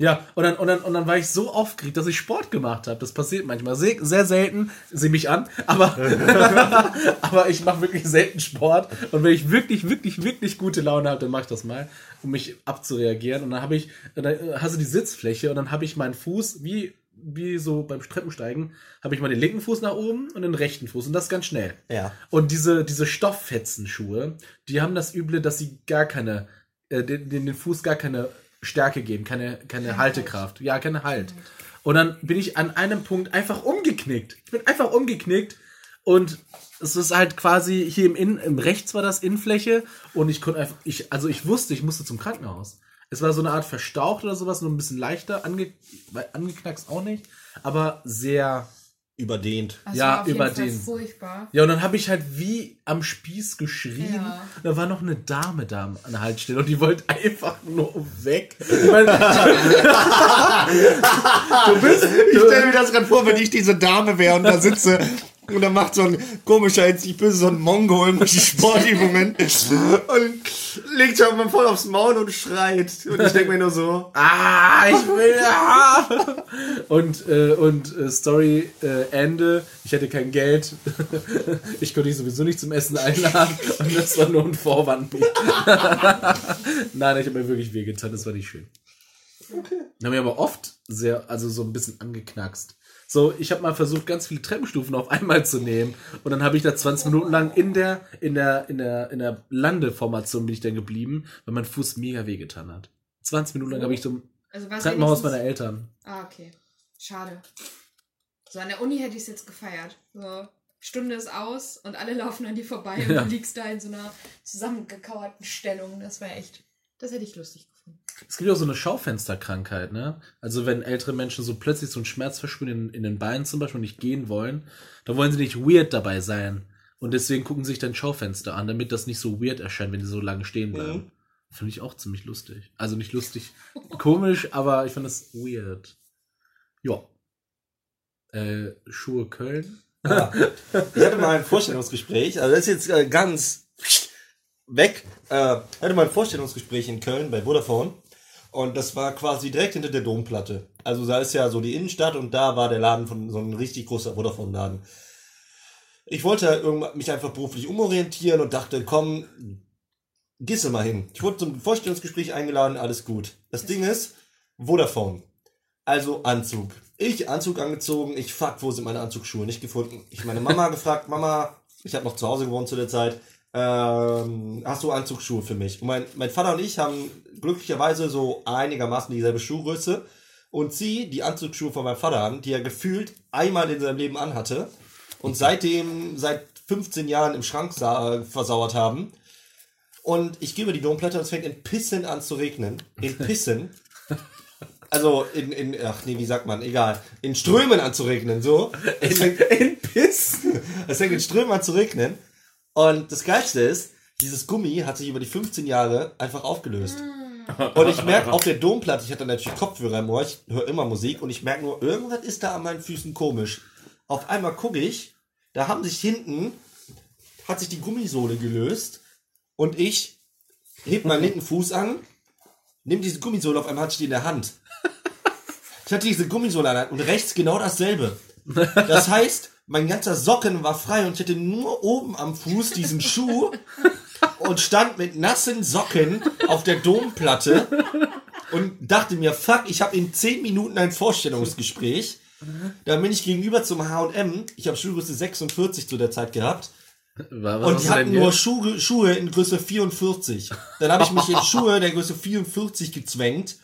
Ja, und dann, und, dann, und dann war ich so aufgeregt, dass ich Sport gemacht habe. Das passiert manchmal. Sehr, sehr selten. Sieh mich an. Aber, *laughs* aber ich mache wirklich selten Sport. Und wenn ich wirklich, wirklich, wirklich gute Laune habe, dann mache ich das mal, um mich abzureagieren. Und dann habe ich, dann äh, hast du die Sitzfläche und dann habe ich meinen Fuß, wie, wie so beim Treppensteigen, habe ich mal den linken Fuß nach oben und den rechten Fuß. Und das ganz schnell.
Ja.
Und diese, diese Stofffetzenschuhe, die haben das Üble, dass sie gar keine, äh, den, den, den Fuß gar keine Stärke geben, keine, keine
Kein
Haltekraft. Ja, keine Halt. Und dann bin ich an einem Punkt einfach umgeknickt. Ich bin einfach umgeknickt und es ist halt quasi hier im, Innen, im rechts war das Innenfläche und ich konnte einfach, ich, also ich wusste, ich musste zum Krankenhaus. Es war so eine Art verstaucht oder sowas, nur ein bisschen leichter, ange, angeknackst auch nicht, aber sehr,
Überdehnt.
Das
Ja,
war auf jeden
über
Fall
den.
furchtbar.
ja, und dann habe ich halt wie am Spieß geschrien.
Ja.
Da war noch eine Dame da an der Haltestelle und die wollte einfach nur weg. Ich meine, *laughs* du bist.
Ich stelle mir das gerade vor, wenn ich diese Dame wäre und da sitze und dann macht so ein komischer, jetzt ich böse, so ein Mongo irgendwelche Sportübungen und legt sich mal voll aufs Maul und schreit. Und ich denke mir nur so,
Ah, ich will. Ah. Und, äh, und äh, Story äh, Ende. Ich hatte kein Geld. Ich konnte dich sowieso nicht zum Essen einladen. Und das war nur ein Vorwand. Nein, ich habe mir wirklich wehgetan. Das war nicht schön. Okay. Haben wir aber oft sehr, also so ein bisschen angeknackst. So, ich habe mal versucht, ganz viele Treppenstufen auf einmal zu nehmen. Und dann habe ich da 20 Minuten lang in der, in der, in der, in der Landeformation bin ich dann geblieben, weil mein Fuß mega wehgetan hat. 20 Minuten lang habe ich so
Also
Treppenhaus meiner Eltern.
Ah, okay. Schade. So an der Uni hätte ich es jetzt gefeiert. So, Stunde ist aus und alle *laughs* laufen an dir vorbei und
Ja.
du liegst da in so einer zusammengekauerten Stellung. Das wäre echt. Das hätte ich lustig gefunden.
Es gibt ja auch so eine Schaufensterkrankheit, ne? Also wenn ältere Menschen so plötzlich so einen Schmerz verspüren in, in den Beinen zum Beispiel und nicht gehen wollen, dann wollen sie nicht weird dabei sein. Und deswegen gucken sie sich dann Schaufenster an, damit das nicht so weird erscheint, wenn sie so lange stehen bleiben.
Mhm.
Finde ich auch ziemlich lustig. Also nicht lustig, *laughs* komisch, aber ich finde das weird. Ja. Äh, Schuhe Köln.
Ja. Ich hatte mal ein Vorstellungsgespräch, also das ist jetzt äh, ganz weg. Äh, hatte mal ein Vorstellungsgespräch in Köln bei Vodafone und das war quasi direkt hinter der Domplatte. Also da ist ja so die Innenstadt und da war der Laden von so ein richtig großer Vodafone-Laden. Ich wollte mich einfach beruflich umorientieren und dachte, komm, gehst du mal hin. Ich wurde zum Vorstellungsgespräch eingeladen, alles gut. Das Ding ist, Vodafone. Also Anzug. Ich Anzug angezogen, ich fuck, wo sind meine Anzugsschuhe? Nicht gefunden. Ich meine Mama *laughs* gefragt, Mama, ich habe noch zu Hause gewohnt zu der Zeit, ähm, hast du Anzugsschuhe für mich? Und mein, mein Vater und ich haben glücklicherweise so einigermaßen dieselbe Schuhgröße und sie die Anzugsschuhe von meinem Vater an, die er gefühlt einmal in seinem Leben anhatte und seitdem seit 15 Jahren im Schrank sa- versauert haben. Und ich gebe die Domplatte und es fängt in Pissen an zu regnen. In Pissen. Also in, in, ach nee, wie sagt man, egal. In Strömen an zu regnen, so. Es fängt,
In Piss.
es fängt in Strömen an zu regnen. Und das Geilste ist, dieses Gummi hat sich über die 15 Jahre einfach aufgelöst. Und ich merke auf der Domplatte, ich hatte natürlich Kopfhörer im Ohr, ich höre immer Musik und ich merke nur, irgendwas ist da an meinen Füßen komisch. Auf einmal gucke ich, da haben sich hinten, hat sich die Gummisohle gelöst und ich heb meinen linken Fuß an, nehme diese Gummisohle, auf einmal hatte ich die in der Hand. Ich hatte diese Gummisohle an und rechts genau dasselbe. Das heißt, mein ganzer Socken war frei und ich hatte nur oben am Fuß diesen Schuh und stand mit nassen Socken auf der Domplatte und dachte mir, fuck, ich habe in 10 Minuten ein Vorstellungsgespräch. Dann bin ich gegenüber zum H&M. Ich habe Schuhgröße 46 zu der Zeit gehabt.
Was
Und die hatten nur? Schuhe, Schuhe in Größe 44. Dann habe ich mich in Schuhe der Größe 44 gezwängt,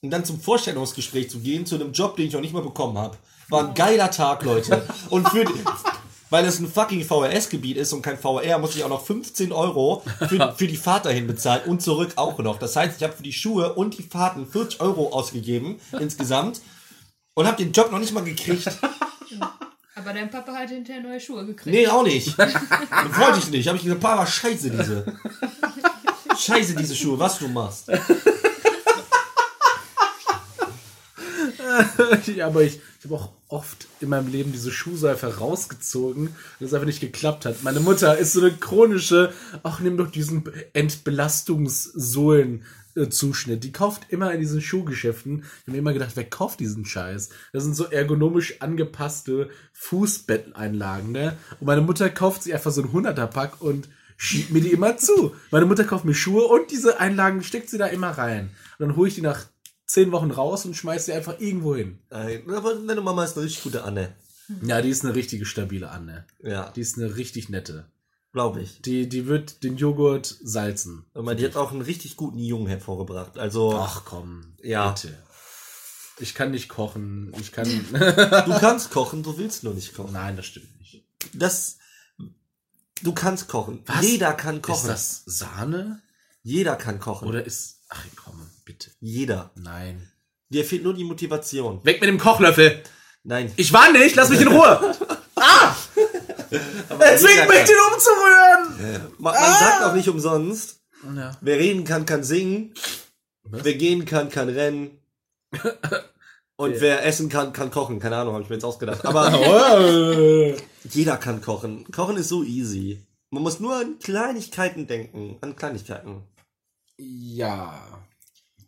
um dann zum Vorstellungsgespräch zu gehen, zu einem Job, den ich noch nicht mal bekommen habe. War ein geiler Tag, Leute. Und für die, weil es ein fucking VRS-Gebiet ist und kein VR, muss ich auch noch 15 Euro für, für die Fahrt dahin bezahlen und zurück auch noch. Das heißt, ich habe für die Schuhe und die Fahrten 40 Euro ausgegeben insgesamt und habe den Job noch nicht mal gekriegt.
Aber dein Papa hat hinterher neue Schuhe gekriegt.
Nee, auch nicht. Das wollte ich nicht. Habe ich gesagt, Papa, scheiße diese. Scheiße diese Schuhe, was du machst. *laughs*
ja, aber ich, ich habe auch oft in meinem Leben diese Schuhseife rausgezogen und es einfach nicht geklappt hat. Meine Mutter ist so eine chronische, ach, nimm doch diesen Entbelastungssohlen-Zuschnitt. Die kauft immer in diesen Schuhgeschäften. Ich habe mir immer gedacht, wer kauft diesen Scheiß? Das sind so ergonomisch angepasste Fußbetteinlagen, ne? Und meine Mutter kauft sich einfach so ein 100er-Pack und schiebt mir die immer zu. Meine Mutter kauft mir Schuhe und diese Einlagen steckt sie da immer rein. Und dann hole ich die nach zehn Wochen raus und schmeiß sie einfach irgendwo hin.
Nein, aber deine Mama ist eine richtig gute Anne.
Ja, die ist eine richtige stabile Anne.
Ja,
Die ist eine richtig nette.
glaube ich.
Die, die wird den Joghurt salzen.
Aber die hat auch einen richtig guten Jungen hervorgebracht. Also,
Ach komm,
Ja.
bitte. Ich kann nicht kochen. Ich kann.
du *laughs* kannst kochen, du willst nur nicht kochen.
Nein, das stimmt nicht.
Das, du kannst kochen.
Was?
Jeder kann
Ist
kochen.
das Sahne?
Jeder kann kochen.
Oder ist. Ach komm,
Jeder.
Nein.
Dir fehlt nur die Motivation.
Weg mit dem Kochlöffel!
Nein.
Ich war nicht, lass mich in Ruhe! *laughs*
Aber
Er zwingt mich, den umzurühren!
Man, man sagt auch nicht umsonst,
Ja.
wer reden kann, kann singen. Wer gehen kann, kann rennen. *laughs* Und wer essen kann, kann kochen. Keine Ahnung, habe ich mir jetzt ausgedacht. Aber *laughs* jeder kann kochen. Kochen ist so easy. Man muss nur an Kleinigkeiten denken. An Kleinigkeiten.
Ja.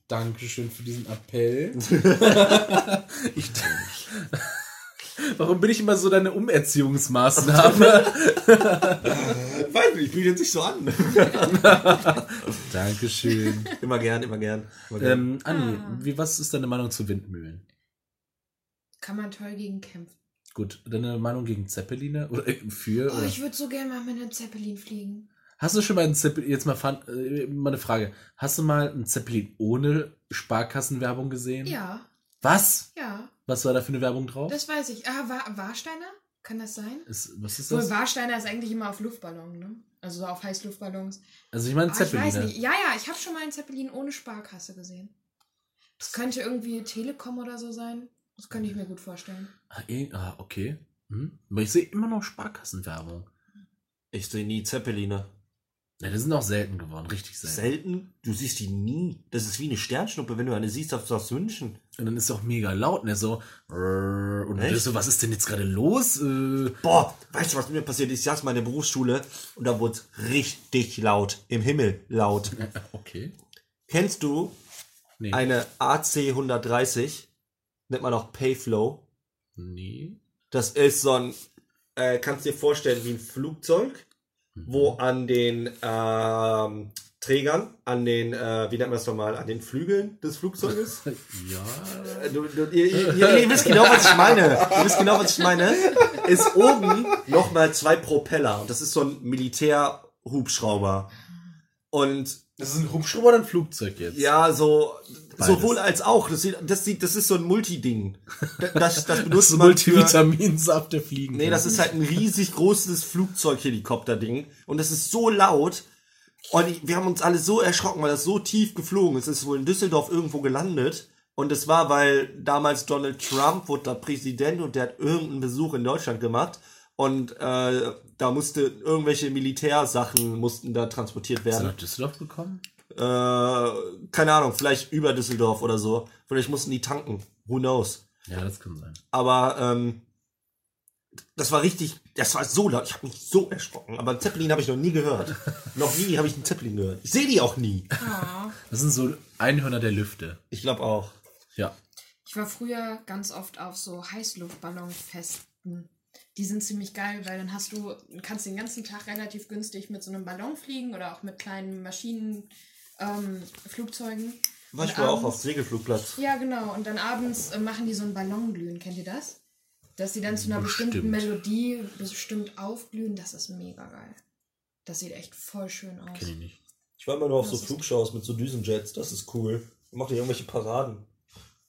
Dankeschön für diesen Appell. *laughs* ich, warum bin ich immer so deine Umerziehungsmaßnahme?
Weiß nicht, ich biete jetzt nicht so an. *laughs*
Dankeschön.
immer gern, immer gern. Immer gern.
Ähm, Anni,
Ah.
wie, was ist deine Meinung zu Windmühlen?
Kann man toll gegen kämpfen.
Gut, deine Meinung gegen Zeppeline? Oder äh, für?
Oh,
oder?
ich würde so gerne mal mit einem Zeppelin fliegen.
Hast du schon mal einen Zeppelin, jetzt mal, fun, äh, mal eine Frage. Hast du mal einen Zeppelin ohne Sparkassenwerbung gesehen?
Ja,
Was?
ja,
Was war da für eine Werbung drauf?
das weiß ich. Ah, War Warsteiner? Kann das sein?
ist, was ist
Wohl,
das?
Warsteiner ist eigentlich immer auf Luftballon, ne? Also so auf Heißluftballons.
Also ich meine
Ah, ich weiß nicht. Ja, ja, ich habe schon mal einen Zeppelin ohne Sparkasse gesehen. Das könnte irgendwie Telekom oder so sein. Das könnte ich mir gut vorstellen.
Ah, ah, okay. Hm. Aber ich sehe immer noch Sparkassenwerbung.
Ich sehe nie Zeppeline.
Ja, die sind auch selten geworden, richtig selten.
Selten? Du siehst die nie. Das ist wie eine Sternschnuppe. Wenn du eine siehst, darfst du das wünschen.
Und dann ist es auch mega laut, ne? So. Und du so, was ist denn jetzt gerade los? Äh,
Boah, weißt du, was mir passiert ist? Ich saß mal in der Berufsschule und da wurde es richtig laut. Im Himmel laut. *laughs*
okay.
Kennst du
Nee.
eine AC 130? Nennt man auch Payflow.
nee.
Das ist so ein, äh, kannst dir vorstellen, wie ein Flugzeug, wo an den ähm, Trägern, an den, äh, wie nennt man das nochmal, an den Flügeln des Flugzeuges? *laughs*
Ja.
Äh, Du, du, ihr, ihr, ihr, ihr wisst genau, was ich meine. Ihr wisst genau, was ich meine. Ist oben nochmal zwei Propeller. Und das ist so ein Militärhubschrauber. Und
Das ist ein Hubschrauber oder ein Flugzeug jetzt?
ja, so
Beides.
sowohl als auch. Das, sieht, das, sieht, das ist so ein Multiding. Das, das *laughs*
Das
benutzt
ist
man
Multivitaminsaft, der fliegen
Nee, das ist halt ein riesig großes Flugzeughelikopter-Ding. Und das ist so laut. Und ich- wir haben uns alle so erschrocken, weil das so tief geflogen ist. Es ist wohl in Düsseldorf irgendwo gelandet. Und es war, weil damals Donald Trump wurde da Präsident und der hat irgendeinen Besuch in Deutschland gemacht. Und äh, da musste irgendwelche Militärsachen mussten da transportiert
Ist er
werden.
nach Düsseldorf gekommen?
Äh, keine Ahnung, vielleicht über Düsseldorf oder so. Vielleicht mussten die tanken. Who knows?
Ja, das kann sein.
Aber ähm, das war richtig, das war so laut. Ich habe mich so erschrocken. Aber einen Zeppelin habe ich noch nie gehört. *laughs* noch nie habe ich einen Zeppelin gehört. Ich sehe die auch nie.
Ah.
Das sind so Einhörner der Lüfte.
Ich glaube auch.
Ja.
Ich war früher ganz oft auf so Heißluftballonfesten. Die sind ziemlich geil, weil dann hast du, kannst den ganzen Tag relativ günstig mit so einem Ballon fliegen oder auch mit kleinen Maschinen, ähm, Flugzeugen.
War ich wohl auch auf Segelflugplatz.
Ja, genau. Und dann abends äh, machen die so ein Ballonglühen. Kennt ihr das? Dass die dann zu einer bestimmten
Bestimmt.
Melodie bestimmt aufglühen. Das ist mega geil. Das sieht echt voll schön aus.
Kenn ich nicht.
Ich war immer nur auf so
Das ist-
Flugshows mit so Düsenjets. Das ist cool. Macht ihr irgendwelche Paraden?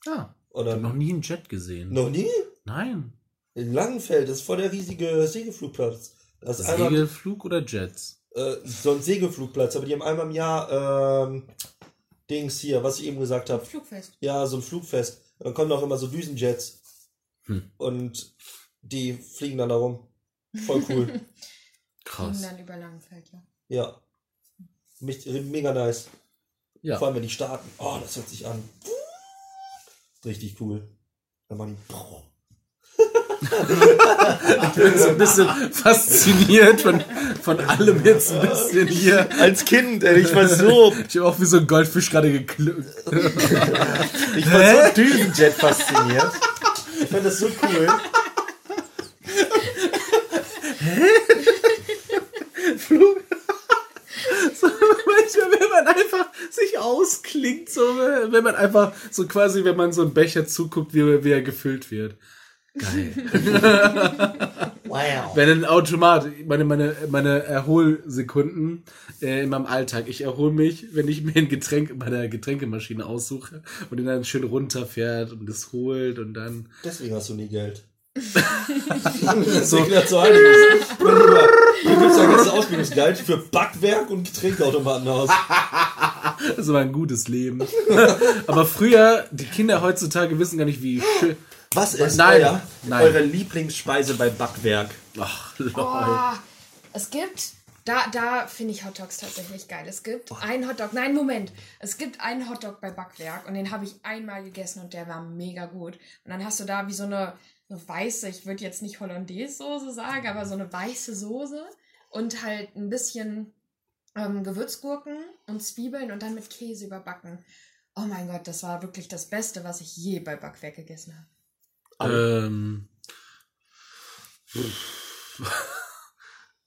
Ah. Ich
Oder
habe noch nie einen Jet gesehen.
noch nie?
Nein.
In Langenfeld, das ist voll der riesige Segelflugplatz. Das ist einmal
Segelflug oder Jets?
Äh, so ein Segelflugplatz, aber die haben einmal im Jahr ähm, Dings hier, was ich eben gesagt habe.
Flugfest.
Ja, so ein Flugfest. Und dann kommen auch immer so Düsenjets.
Hm.
Und die fliegen dann da rum. Voll cool. *laughs*
Fliegen
Krass.
dann über Langenfeld, ja.
ja. Mich, mega nice.
Ja.
Vor allem, wenn die starten. Oh, das hört sich an. Richtig cool. Dann machen die.
Ich bin so ein bisschen fasziniert von, von allem jetzt ein bisschen hier.
Als Kind, ey, ich war so,
Ich habe auch wie so ein Goldfisch gerade geklückt.
ich war so Düsenjet fasziniert. Ich fand das so cool.
Flug. So, manchmal, wenn man einfach sich ausklingt, so, wenn man einfach so quasi, wenn man so einen Becher zuguckt, wie, wie er gefüllt wird. Geil. *laughs*
Wow.
Wenn ein Automat, meine, meine, meine Erholsekunden äh, in meinem Alltag, ich erhole mich, wenn ich mir ein Getränk bei der Getränkemaschine aussuche und ihn dann schön runterfährt und es holt und dann
Deswegen hast du nie Geld. *laughs*
so,
du einiges. *laughs* Mein Lieber, du gibst dein ganzes Ausbildungsgeld für Backwerk und Getränkeautomaten aus.
das war ein gutes Leben. Aber früher, die Kinder heutzutage wissen gar nicht, wie schön.
Was ist
Nein,
euer,
nein.
eure Lieblingsspeise bei Backwerk?
Ach, lol.
Oh, es gibt, da, da finde ich Hot Dogs tatsächlich geil. Es gibt einen Hotdog, nein, Moment. Es gibt einen Hotdog bei Backwerk und den habe ich einmal gegessen und der war mega gut. Und dann hast du da wie so eine, eine weiße, ich würde jetzt nicht Hollandaise-Soße sagen, aber so eine weiße Soße und halt ein bisschen ähm, Gewürzgurken und Zwiebeln und dann mit Käse überbacken. Oh mein Gott, das war wirklich das Beste, was ich je bei Backwerk gegessen habe.
Ähm, *laughs*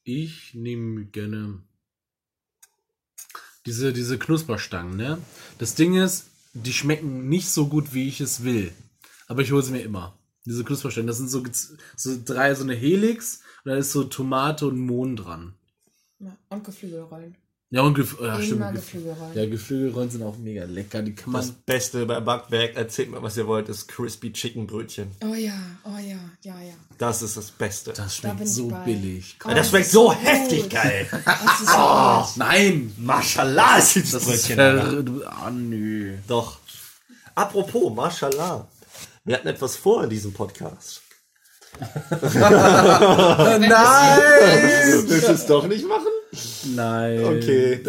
ich nehme gerne diese, diese Knusperstangen, ne? Das Ding ist, die schmecken nicht so gut, wie ich es will. Aber ich hole sie mir immer. Diese Knusperstangen, das sind so, so drei, so eine Helix und da ist so Tomate und Mohn dran.
Ja, und Geflügelrollen.
Ja, und Gef ja, stimmt. Gef
Geflügelrollen.
ja, Geflügelrollen sind auch mega lecker. Die kann man.
Das Beste bei Backwerk, erzählt mir, was ihr wollt, ist Crispy Chicken Brötchen.
Oh ja, oh ja, ja, ja.
Das ist das Beste.
das
Da
schmeckt
ich
so billig.
Oh,
das schmeckt
ist
so
gut.
heftig geil.
Das ist gut. *laughs*
Nein!
Mashallah ist
Das ist
Brötchen.
Du- Ah, nö.
Doch. Apropos, Mashallah. Wir hatten etwas vor in diesem Podcast. *laughs* *laughs*
Nein!
Willst du es doch nicht machen?
Nein.
Okay. *laughs*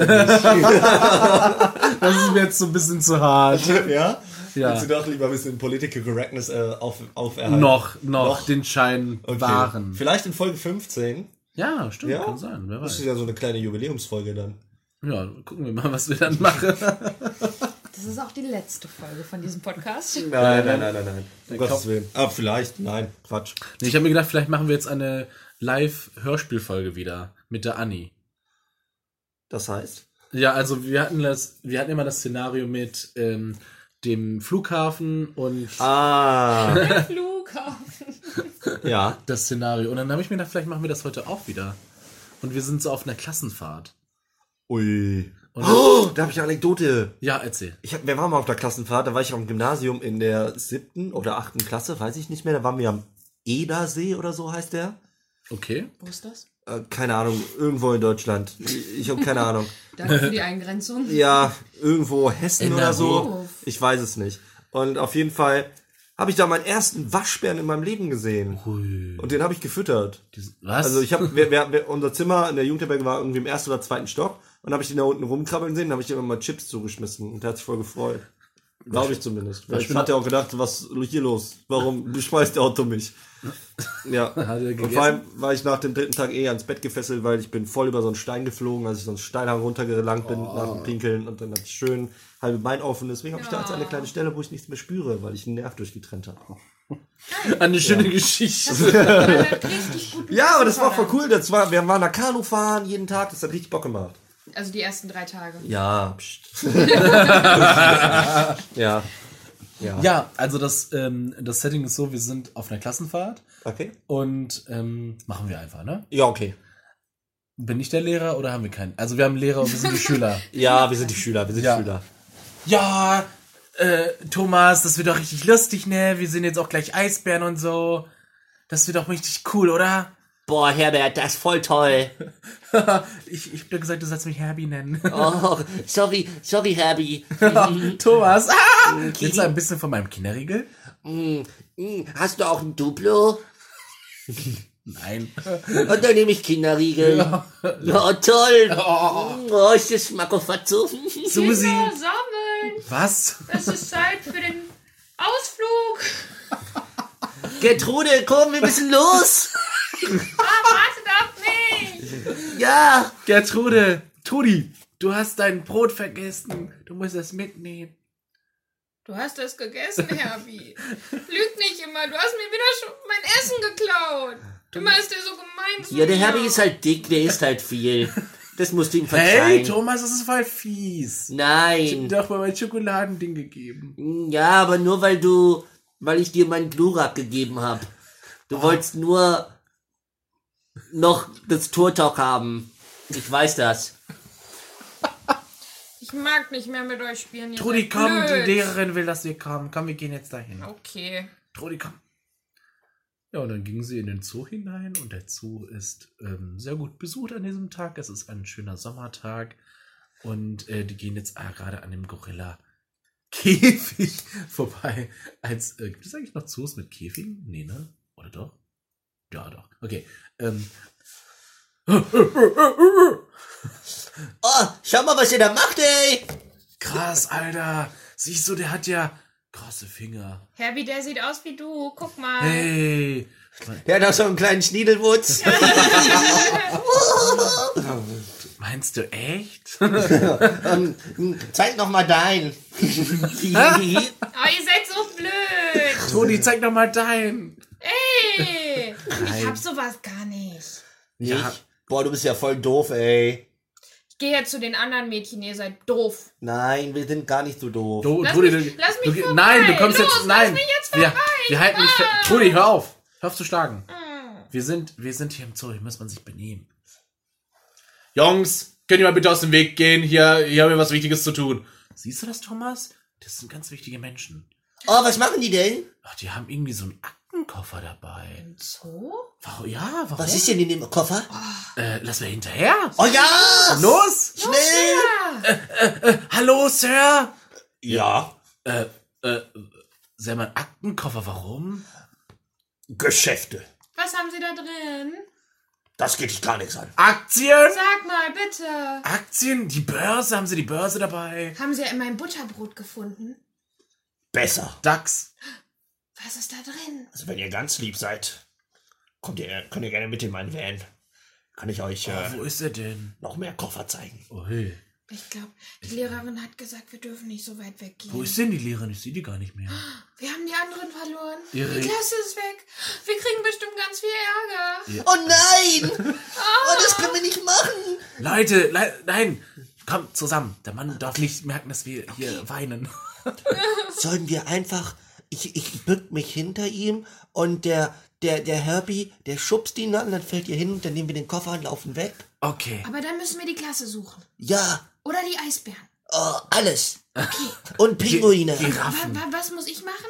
Das ist mir jetzt so ein bisschen zu hart. *laughs*
ja?
Ja.
Willst du doch lieber ein bisschen Political Correctness äh, auf, auferhalten?
Noch, noch,
Noch?
den Schein
Okay.
wahren.
Vielleicht in Folge 15.
Ja, stimmt,
Ja?
kann sein. Wer
Das
weiß.
ist ja so eine kleine Jubiläumsfolge dann.
Ja, gucken wir mal, was wir dann machen. *laughs*
Das ist auch die letzte Folge von diesem Podcast.
Nein, nein, nein, nein, nein. Um. Gottes Willen. Ah, vielleicht. Nein, Quatsch.
Nee, ich habe mir gedacht, vielleicht machen wir jetzt eine Live-Hörspielfolge wieder mit der Anni.
Das heißt?
Ja, also wir hatten das, wir hatten immer das Szenario mit ähm, dem Flughafen und
Ah,
Flughafen.
ja.
das Szenario. Und dann habe ich mir gedacht, vielleicht machen wir das heute auch wieder. Und wir sind so auf einer Klassenfahrt.
Ui.
Und
Oh, da habe ich eine Anekdote.
ja, erzähl.
Ich hab, wir waren mal auf der Klassenfahrt, da war ich am Gymnasium in der siebten oder achten Klasse, weiß ich nicht mehr. Da waren wir am Edersee oder so heißt der.
Okay.
Wo ist das?
Äh, keine Ahnung, irgendwo in Deutschland. Ich, habe keine Ahnung. *laughs*
Danke für die Eingrenzung.
Ja, irgendwo Hessen oder so.
NRW.
Ich weiß es nicht. Und auf jeden Fall habe ich da meinen ersten Waschbären in meinem Leben gesehen.
Hui.
Und den habe ich gefüttert.
Was?
Also ich habe, *laughs* wir, wir, wir, unser Zimmer in der Jugendherberge war irgendwie im ersten oder zweiten Stock und habe ich den da unten rumkrabbeln sehen, habe ich ihm immer mal Chips zugeschmissen und der hat sich voll gefreut. Glaube ich zumindest. Vielleicht
bin-
hat er auch gedacht, was ist hier los? Warum *laughs* beschmeißt der Auto mich? *laughs* Ja.
Hat er
Und vor allem war ich nach dem dritten Tag eh ans Bett gefesselt, weil ich bin voll über so einen Stein geflogen, als ich so einen Steinhang runtergelangt bin
Oh.
nach dem Pinkeln und dann hatte ich schön halbe Bein offen. Deswegen habe ich da jetzt eine kleine Stelle, wo ich nichts mehr spüre, weil ich einen Nerv durchgetrennt habe.
Eine schöne Geschichte.
Richtig gut
Ja, aber das war voll cool. Das war, wir waren da Kanu fahren jeden Tag, das hat richtig Bock gemacht.
Also die ersten drei Tage.
Ja, pst. *laughs* ja. Ja.
Ja, also das, ähm, das Setting ist so, wir sind auf einer Klassenfahrt
Okay.
und ähm, machen wir einfach, ne?
Ja, okay.
Bin ich der Lehrer oder haben wir keinen? Also wir haben Lehrer und wir sind die Schüler. *laughs*
Ja, wir sind die Schüler, wir sind
Ja.
die Schüler.
Ja, äh, Thomas, das wird doch richtig lustig, ne? Wir sind jetzt auch gleich Eisbären und so. Das wird doch richtig cool, oder?
Boah, Herbert, das ist voll toll. *laughs*
ich, ich hab dir gesagt, du sollst mich Herbie nennen.
Oh, sorry, sorry, Herbie. *laughs*
Thomas, ah! Willst du ein bisschen von meinem Kinderriegel?
Hm, Hast du auch ein Duplo?
Nein.
Und dann nehme ich Kinderriegel. Oh, toll. Oh, ist das Schmackofatzo?
Susi.
Kinder sammeln.
Was?
Es ist Zeit für den Ausflug.
Gertrude, komm, wir müssen los.
Ah, wartet auf mich.
Ja.
Gertrude, Trudi, du hast dein Brot vergessen. Du musst es mitnehmen.
Du hast es gegessen, Herbie. Lüg nicht immer. Du hast mir wieder schon mein Essen geklaut. Immer ist der so gemein zu
Ja, der. Herbie ist halt dick, der isst halt viel. Das musst du ihm
Hey,
verzeihen.
Thomas, das ist voll fies. Ich hab
Nein.
dir doch mal mein Schokoladending gegeben.
Ja, aber nur weil du, weil ich dir meinen Glurak gegeben habe. Du wolltest nur noch das Turtok haben. Ich weiß das. *laughs*
Ich mag nicht mehr mit euch spielen. ihr
Trudi,
seid
komm,
blöd.
die Lehrerin will, dass wir kommen. Komm, wir gehen jetzt dahin.
Okay.
Trudi, komm. Ja, und dann gingen sie in den Zoo hinein und der Zoo ist ähm, sehr gut besucht an diesem Tag. Es ist ein schöner Sommertag und äh, die gehen jetzt ah, gerade an dem Gorilla Käfig *laughs* vorbei. Als, äh, gibt es eigentlich noch Zoos mit Käfigen? Nee, ne? Oder doch? Ja, doch. Okay. Ähm, *laughs*
Oh, schau mal, was ihr da macht, ey.
krass, Alter. Siehst du, der hat ja krasse Finger.
Herbie, der sieht aus wie du. Guck mal.
Hey.
Der hat auch so einen kleinen Schniedelwutz. *laughs*
Meinst du echt? *laughs*
ähm, zeig noch mal dein.
Oh, ihr seid so blöd.
Toni, zeig doch mal dein.
Ey. Ich hab sowas gar nicht.
Ja.
Boah, du bist ja voll doof, ey.
Ich gehe jetzt zu den anderen Mädchen. Ihr seid doof.
Nein, wir sind gar nicht so doof.
Du,
Lass
Trudi,
mich-
du,
lass mich
du,
vorbei.
Nein, du kommst
Los,
jetzt.
lass
Nein.
mich jetzt
wir,
vorbei.
wir halten.
Ah.
fe- Trudi, hör auf. Hör auf zu schlagen.
Hm.
Wir sind, wir sind hier im Zoo. Hier muss man sich benehmen. Jungs, könnt ihr mal bitte aus dem Weg gehen? Hier, hier haben wir was Wichtiges zu tun. Siehst du das, Thomas? Das sind ganz wichtige Menschen.
Oh, was machen die denn?
Ach, die haben irgendwie so einen Aktenkoffer dabei.
So?
Warum? Ja, warum?
Was ist denn in dem Koffer?
Äh, lass mal hinterher.
Oh ja!
Los!
Schnell!
Hallo, Sir!
Ja.
Äh, äh, Sie haben einen Aktenkoffer. Warum?
Geschäfte.
Was haben sie da drin?
Das geht dich gar nichts an.
Aktien?
Sag mal, bitte.
Aktien? Die Börse? Haben Sie die Börse dabei?
Haben sie in meinem Butterbrot gefunden?
Besser.
DAX?
Was ist da drin?
Also wenn ihr ganz lieb seid, kommt ihr, könnt ihr gerne mit in meinen Van. Kann ich euch äh,
Oh, wo ist er denn?
noch mehr Koffer zeigen.
Oh, hey.
Ich glaube, die Lehrerin hat gesagt, wir dürfen nicht so weit weggehen.
Wo ist denn die Lehrerin? Ich sehe die gar nicht mehr.
Wir haben die anderen verloren.
Ihre-
Die Klasse ist weg. Wir kriegen bestimmt ganz viel Ärger.
Oh nein! *laughs* Oh, das können wir nicht machen!
Leute, le nein! Kommt zusammen. Der Mann darf nicht merken, dass wir hier weinen. *laughs*
Sollen wir einfach. Ich, ich bück mich hinter ihm und der, der, der Herbie, der schubst ihn an, dann fällt ihr hin und dann nehmen wir den Koffer und laufen weg.
Okay.
Aber dann müssen wir die Klasse suchen.
Ja,
Oder die Eisbären.
oh, alles. *laughs* Und Pinguine.
Gi-
Wa
Giraffen.
wa was muss ich machen?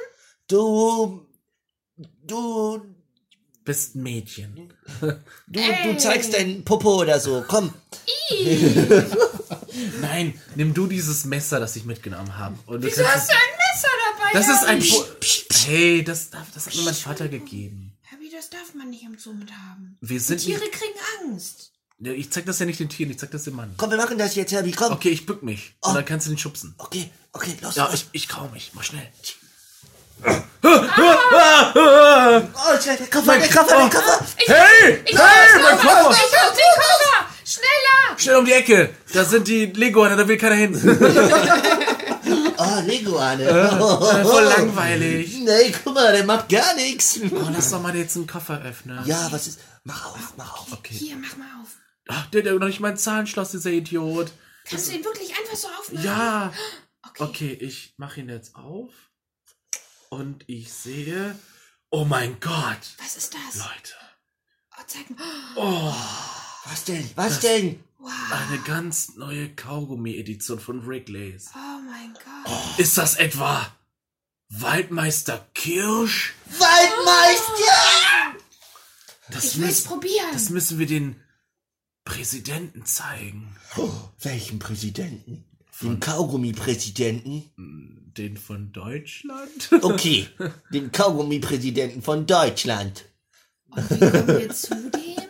Du. Du.
Bist ein Mädchen. *laughs*
Du, du
Ey.
zeigst dein Popo oder so. Komm. *laughs*
Nein, nimm du dieses Messer, das ich mitgenommen habe. Und du
Wieso hast du ein?
Das ist ein.
Herbie.
Po hey, das, darf, das hat mir mein Vater gegeben.
Herbie, das darf man nicht im Zoo mit haben.
Wir
Die
sind
Tiere
nicht.
kriegen Angst.
Ja, Ich zeig das ja nicht den Tieren, ich zeig das dem Mann.
Komm, wir machen das jetzt, Herbie, komm.
Okay, ich bück mich. Und dann kannst du den schubsen.
Okay, okay, los,
Ja,
los.
ich, ich kau mich. Mach schnell.
Oh, schnell, der Koffer, der Koffer, der Koffer.
Hey!
Ich
Hey, mein
Koffer! Ich hol den Koffer! Schneller!
Schnell um die Ecke! Da sind die Leguane, da will keiner hin. *laughs*
Oh, Leguane.
Äh, Voll langweilig. *laughs*
Nee, guck mal, der macht gar nichts.
Oh, lass doch mal jetzt einen Koffer öffnen.
Ja, was ist? Mach auf, mach auf.
Okay.
Hier, mach mal auf.
Ach, der hat noch nicht mein Zahlenschloss, dieser Idiot.
Kannst du ihn wirklich einfach so aufmachen?
Ja. *gasps*
Okay.
Okay, ich mache ihn jetzt auf. Und ich sehe. Oh mein Gott!
Was ist das?
Leute.
Oh, zeig mal. *gasps*
Oh,
Was denn? Was denn?
Wow.
eine ganz neue Kaugummi-Edition von Wrigley's.
Oh mein Gott.
Ist das etwa Waldmeister Kirsch?
Waldmeister!
Das,
Ich will's
müssen,
probieren.
das müssen wir den Präsidenten zeigen.
Oh, welchen Präsidenten? Den Kaugummi-Präsidenten?
Den von Deutschland?
Okay, den *laughs* Kaugummi-Präsidenten von Deutschland.
Und wie kommen wir zu dem?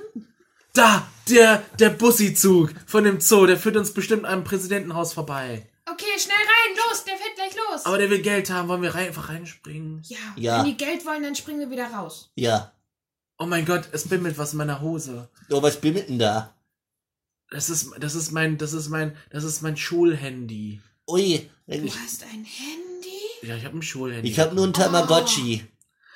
Da! Der, der Bussizug von dem Zoo, der führt uns bestimmt am Präsidentenhaus vorbei.
Okay, schnell rein, los, der fährt gleich los.
Aber der will Geld haben, wollen wir rein, einfach reinspringen?
ja,
Ja.
wenn die Geld wollen, dann springen wir wieder raus.
Ja.
Oh mein Gott, es bimmelt was in meiner Hose.
Oh, was bimmelt denn da?
Das ist, das ist mein, das ist mein, das ist mein Schulhandy.
Ui,
Du hast ein Handy?
Ja, ich habe ein Schulhandy.
ich hab nur ein Tamagotchi.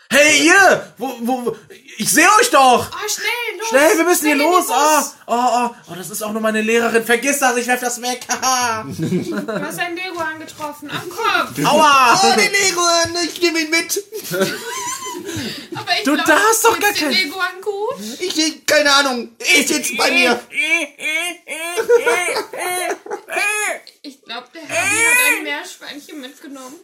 Hey, ihr! Wo, wo, wo, ich sehe euch doch!
Oh, schnell, los.
Schnell, wir müssen hier
Schnell in
los!
den
Oh, oh, oh, oh, das ist auch nur meine Lehrerin. Vergiss das, ich werf das weg. *laughs* Haha.
Du hast ein Lego angetroffen, am Kopf.
Aua!
Oh, den Leguan, ich nehme ihn mit. *laughs*
Aber ich
Du
glaub,
darfst doch gar kein-
Lego an gut.
Ich, keine Ahnung, er ist jetzt bei mir.
Ich glaube, der hat ein Meerschweinchen mitgenommen.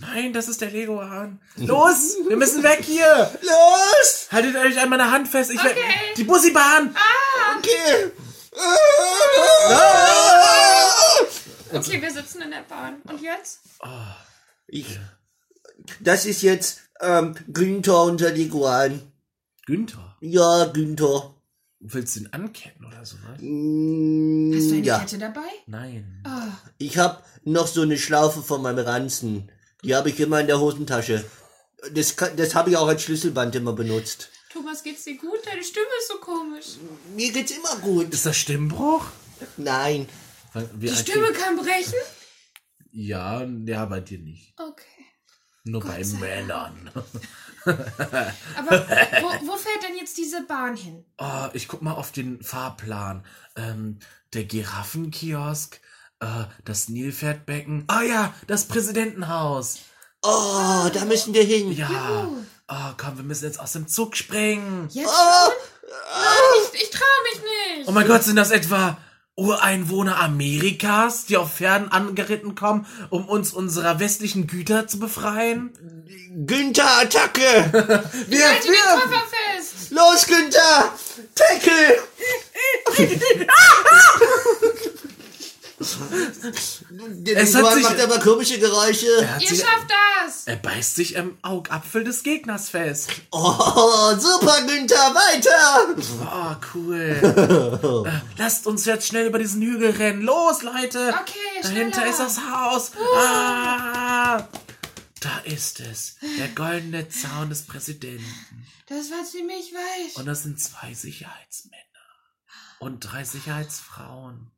Nein, das ist der Leguan. Los, wir müssen weg hier.
Los!
Haltet euch an meiner Hand fest. Ich
Okay.
Die Bussibahn.
Okay.
Okay, wir sitzen in der Bahn. Und jetzt?
Ich, das ist jetzt ähm, Günther unser Leguan.
Günther,
Ja, Günther.
willst du ihn anketten oder sowas?
Mm,
Hast du eine
ja.
Kette dabei?
Nein.
Ah,
Ich hab noch so eine Schlaufe von meinem Ranzen. Die habe ich immer in der Hosentasche. Das, kann- das habe ich auch als Schlüsselband immer benutzt.
Thomas, geht's dir gut? Deine Stimme ist so komisch.
Mir geht's immer gut.
Ist das Stimmbruch?
Nein.
Wie
Die Stimme kann brechen?
Ja, ja, bei dir nicht.
Okay.
Nur
Gott
bei Männern.
Aber wo, wo fährt denn jetzt diese Bahn hin?
Oh, ich guck mal auf den Fahrplan. Ähm, der Giraffenkiosk, äh, das Nilpferdbecken. Ah ja, das Präsidentenhaus.
Oh, da müssen wir hin.
Ja.
Juhu.
Oh, komm, wir müssen jetzt aus dem Zug springen.
Jetzt
Oh?
Nein, ich, ich traue mich nicht.
Oh mein Gott, sind das etwa Ureinwohner Amerikas, die auf Pferden angeritten kommen, um uns unserer westlichen Güter zu befreien?
Günther, Attacke! *laughs*
Wir,
Halte den Koffer fest.
Los, Günther! Tackle! *laughs* Der
Es hat sich-
macht aber komische Geräusche.
Er,
Ihr
sich,
schafft das.
er beißt sich am Augapfel des Gegners fest.
Oh, super, Günther, weiter!
Oh, cool. *laughs* äh, lasst uns jetzt schnell über diesen Hügel rennen. Los, Leute.
Okay,
Dahinter
schneller.
ist das Haus. Ah, da ist es. Der goldene Zaun des Präsidenten.
Das war ziemlich weit.
Und das sind zwei Sicherheitsmänner. Und drei Sicherheitsfrauen.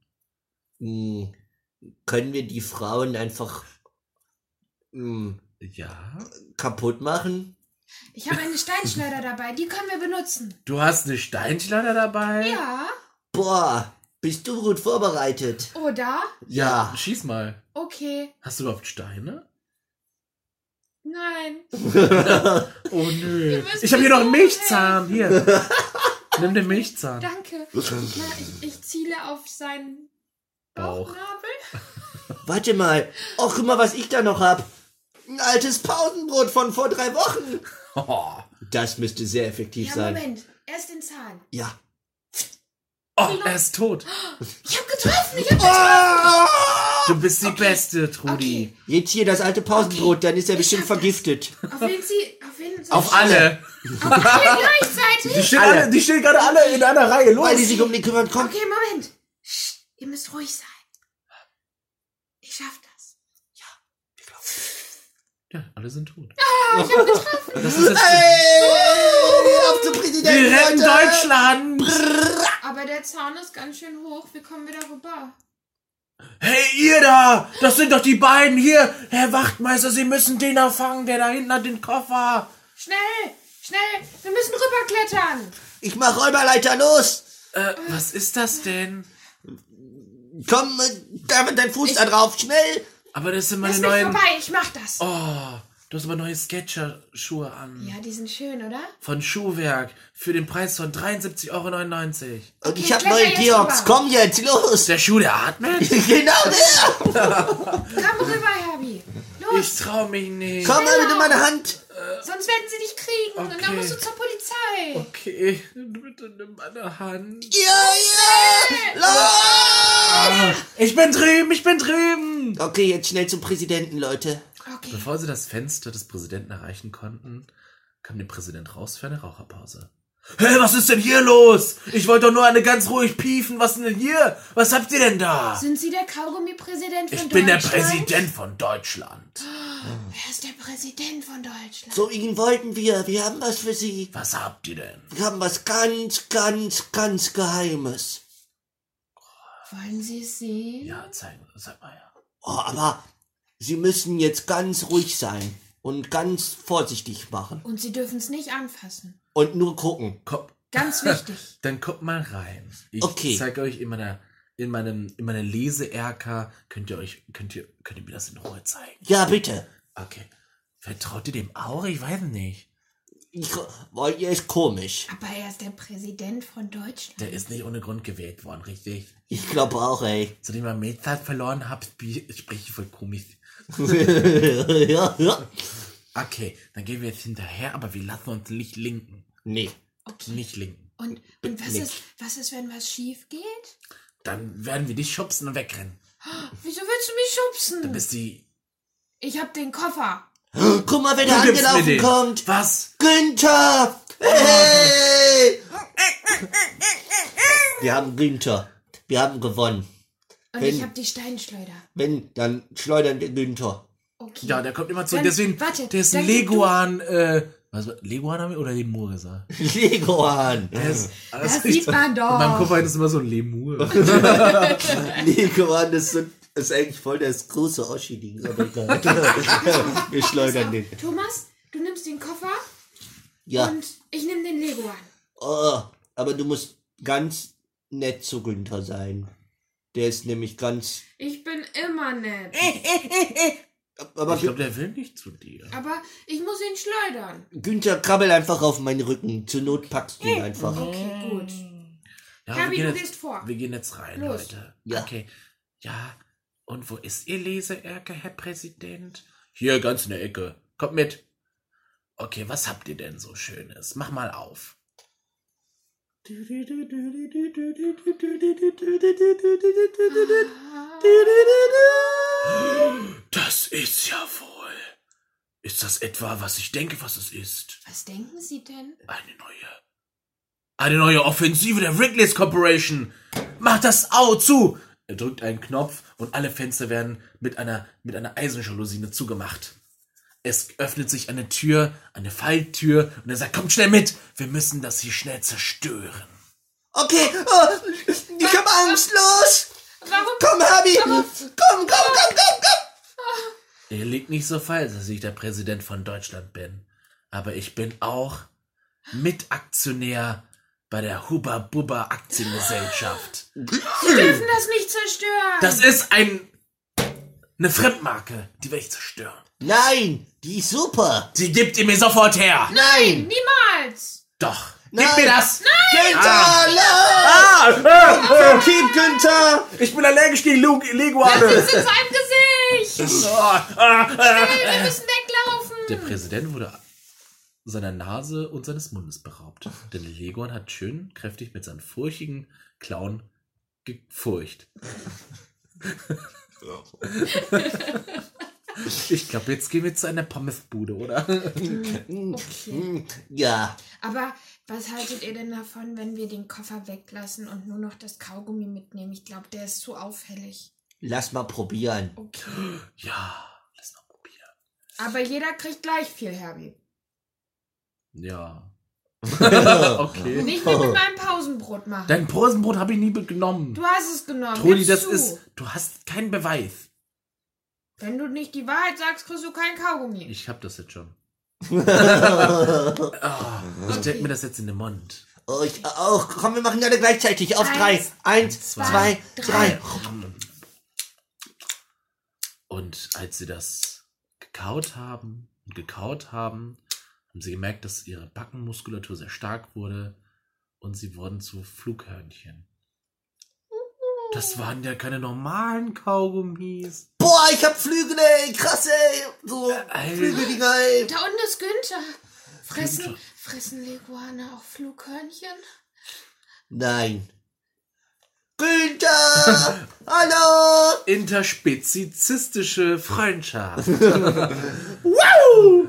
Hm, können wir die Frauen einfach hm,
Ja.
kaputt machen?
Ich habe eine Steinschleuder *laughs* dabei. Die können wir benutzen.
Du hast eine Steinschleuder dabei?
Ja.
Boah, bist du gut vorbereitet?
Oder?
Ja.
Schieß mal.
Okay.
Hast du überhaupt Steine?
Nein. *laughs* *laughs*
Oh nö. Ich habe hier noch einen Milchzahn. Hier. Nimm den Milchzahn.
Danke. Na, ich, ich ziele auf seinen. Bauchnabel. *laughs*
Warte mal. Oh, guck mal, was ich da noch hab. Ein altes Pausenbrot von vor drei Wochen.
Oh. *laughs*
Das müsste sehr effektiv
Ja,
sein.
Moment. Erst den Zahn.
Ja.
oh, er ist tot.
Ich habe getroffen. Ich hab
Ah!
Du bist die Beste, Trudi.
Jetzt hier das alte Pausenbrot, dann ist er bestimmt vergiftet.
Auf wen sie. Auf wen sie.
Auf alle.
Auf alle gleichzeitig.
Die stehen, alle. die stehen gerade alle in einer Reihe. Los.
Weil die sich um den kümmern, kommt.
Okay, Moment. Ihr müsst ruhig sein. Ich schaff das.
Ja, alle sind tot.
Ah, ich hab getroffen.
Das ist
Hey, auf zum Präsidenten,
wir retten
Leute.
Deutschland.
Aber der Zaun ist ganz schön hoch. Wie kommen wir da rüber?
Hey, ihr da! Das sind doch die beiden hier! Herr Wachtmeister, Sie müssen den erfangen, der da hinten hat den Koffer!
Schnell! Schnell! Wir müssen rüberklettern!
Ich mach Räuberleiter, los.
Äh, was ist das denn?
Komm, äh, da mit dein Fuß da drauf, schnell.
Aber das sind
Lass
meine
mich
neuen.
vorbei, ich mach das.
Oh, du hast aber neue Sketcher-Schuhe an.
Ja, die sind schön, oder?
Von Schuhwerk. Für den Preis von 73,99 Euro.
Und
Okay,
ich hab neue Georgs.
rüber.
Komm jetzt, los.
Der Schuh, der atmet? *laughs*
genau der.
Komm rüber, Herbie.
Ich
Los,
trau mich nicht.
Komm mal bitte meine Hand.
Sonst werden sie dich kriegen. Und
Okay.
dann musst du zur Polizei.
Okay, bitte nimm meine Hand.
Ja, ja. Los.
Ich bin drüben, ich bin drüben!
Okay, jetzt schnell zum Präsidenten, Leute.
Okay.
Bevor sie das Fenster des Präsidenten erreichen konnten, kam der Präsident raus für eine Raucherpause. Hey, was ist denn hier los? Ich wollte doch nur eine ganz ruhig piefen. Was denn hier? Was habt ihr denn da?
Sind Sie der Kaugummi-Präsident von
Ich bin der
Deutschland?
Präsident von Deutschland.
Wer ist der Präsident von Deutschland?
So, ihn wollten wir. Wir haben was für Sie.
Was habt ihr denn?
Wir haben was ganz, ganz, ganz Geheimes.
Wollen Sie es sehen?
Ja, zeig, sag mal ja.
Oh, aber Sie müssen jetzt ganz ruhig sein und ganz vorsichtig machen
Und Sie dürfen es nicht anfassen.
und nur gucken.
Komm,
Ganz *laughs* wichtig.
dann kommt mal rein. Ich
Okay.
zeige euch in meiner in meinem in meiner Lese-RK könnt ihr euch könnt ihr könnt ihr mir das in Ruhe zeigen.
Ja, bitte.
Okay. Vertraut ihr dem auch? Ich weiß nicht.
Ich, weil ihr ist komisch.
Aber er ist der Präsident von Deutschland.
Der ist nicht ohne Grund gewählt worden, richtig?
Ich glaube auch, ey.
Seitdem ich Mezat verloren habe, spreche ich voll komisch.
Ja, *laughs* ja.
Okay, dann gehen wir jetzt hinterher, aber wir lassen uns nicht linken.
Nee.
Okay.
Nicht linken.
Und, und was,
nicht.
ist, was ist, wenn was schief geht?
Dann werden wir dich schubsen und wegrennen. *gasps*
Wieso willst du mich schubsen?
Bis die.
Ich hab den Koffer. *gasps*
Guck mal, wer da angelaufen kommt.
Was?
Günther! Hey! Wir haben Günther. Wir haben gewonnen.
Und
Wenn-
ich hab die Steinschleuder.
Wenn, dann schleudern wir Günther.
Okay.
Ja, der kommt immer zurück.
Dann-
Deswegen,
warte,
der ist ein Leguan. Äh, was, war- Leguan haben wir oder Lemur gesagt? *laughs*
Leguan.
Der ist,
Das sieht man doch.
In meinem Kopf ist immer so ein Lemur. *laughs*
Leguan ist, so, ist eigentlich voll das große Oschi-Ding. aber egal. *laughs* Wir schleudern den.
Thomas, du nimmst den Koffer
Ja.
und ich nehme den Leguan.
Oh, aber du musst ganz nett zu Günther sein. Der ist nämlich ganz.
Ich bin immer nett. *laughs*
Aber
Ich glaube, der will nicht zu dir.
Aber ich muss ihn schleudern.
Günther, krabbel einfach auf meinen Rücken. Zur Not packst du ihn einfach.
Okay, gut.
Ja, wir,
du
gehen jetzt,
gehst vor.
wir gehen jetzt rein,
Los.
Leute.
Ja.
Okay. Ja. Und wo ist Ihr Leseerke, Herr Präsident? Hier, ganz in der Ecke. Kommt mit. Okay, was habt ihr denn so Schönes? Mach mal auf. Das ist ja wohl. Ist das etwa, was ich denke, was es ist?
Was denken Sie denn?
Eine neue. Eine neue Offensive der Wrigley's Corporation. Macht das Au zu! Er drückt einen Knopf und alle Fenster werden mit einer, mit einer Eisenjalousine zugemacht. Es öffnet sich eine Tür, eine Falltür, und er sagt, kommt schnell mit! Wir müssen das hier schnell zerstören.
Okay, oh, ich hab Angst, los!
Warum?
Komm, Herbie! Komm, komm, komm, komm, komm!
Ihr liegt nicht so falsch, dass ich der Präsident von Deutschland bin. Aber ich bin auch Mitaktionär bei der Huba Bubba Aktiengesellschaft.
Sie dürfen das nicht zerstören.
Das ist ein eine Fremdmarke, die will ich zerstören.
Nein, die ist super!
Die gibt ihr mir sofort her.
Nein!
Niemals.
Doch.
Nein.
Gib mir das.
Günther,
Ah.
los!
Ah,
Keep Günther!
ich bin allergisch gegen Lu-
Das
Leguane.
ist in seinem Gesicht. *laughs*
Ah, ah.
Hey, wir müssen weglaufen.
Der Präsident wurde seiner Nase und seines Mundes beraubt. Denn Leguan hat schön kräftig mit seinen furchigen Klauen gefurcht. *laughs* Ich glaube, jetzt gehen wir zu einer Pommesbude, oder? *laughs*
Okay.
Ja,
Aber was haltet ihr denn davon, wenn wir den Koffer weglassen und nur noch das Kaugummi mitnehmen? Ich glaube, der ist zu auffällig.
lass mal probieren.
Okay. *gasps*
Ja, lass mal probieren.
Aber jeder kriegt gleich viel, Herbie.
Ja. *laughs* okay.
Nicht mit meinem Pausenbrot machen.
Dein Pausenbrot habe ich nie genommen.
du hast es genommen.
Trudi, das
zu.
ist. Du hast keinen Beweis.
Wenn du nicht die Wahrheit sagst, kriegst du kein Kaugummi.
Ich hab das jetzt schon. *laughs* Ah, ich steck mir das jetzt in den Mund.
Oh, ich auch. Komm, wir machen alle gleichzeitig. Auf
Eins,
drei. Eins,
zwei,
zwei,
drei.
drei.
Und als sie das gekaut haben und gekaut haben, haben sie gemerkt, dass ihre Backenmuskulatur sehr stark wurde und sie wurden zu Flughörnchen. Das waren ja keine normalen Kaugummis.
Boah, ich hab Flügel, ey. Krass, ey. So,
Alter.
Flügeldinger, ey.
Da unten ist Günther. Fressen,
Günther.
fressen Leguane auch Flughörnchen?
Nein. Günther! *laughs* Hallo!
Interspezizistische Freundschaft. *laughs* wow!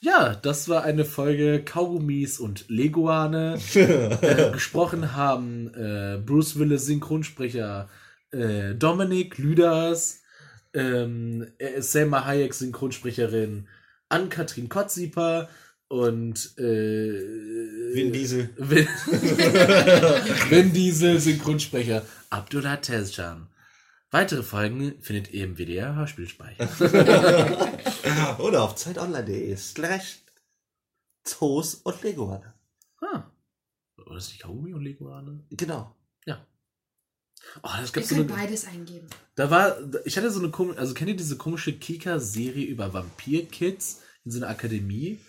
Ja, das war eine Folge Kaugummis und Leguane. *laughs* äh, gesprochen haben äh, Bruce Willis Synchronsprecher äh, Dominik Lüders, ähm, äh, Selma Hayek Synchronsprecherin Ann-Kathrin Kotziper und äh,
Vin Diesel.
Vin, *laughs* Vin Diesel Synchronsprecher Abdullah Tezcan. Weitere Folgen findet ihr im WDR Hörspielspeicher. *laughs*
Oder auf zeitonline.de slash Zoos und Leguane.
ah. Oder ist die Kaugummi und Leguane?
Genau.
Oh, das
Ihr
gab so
könnt
eine,
beides eingeben.
da war, ich hatte so eine komische, also kennt ihr diese komische Kika-Serie über Vampir-Kids in so einer Akademie?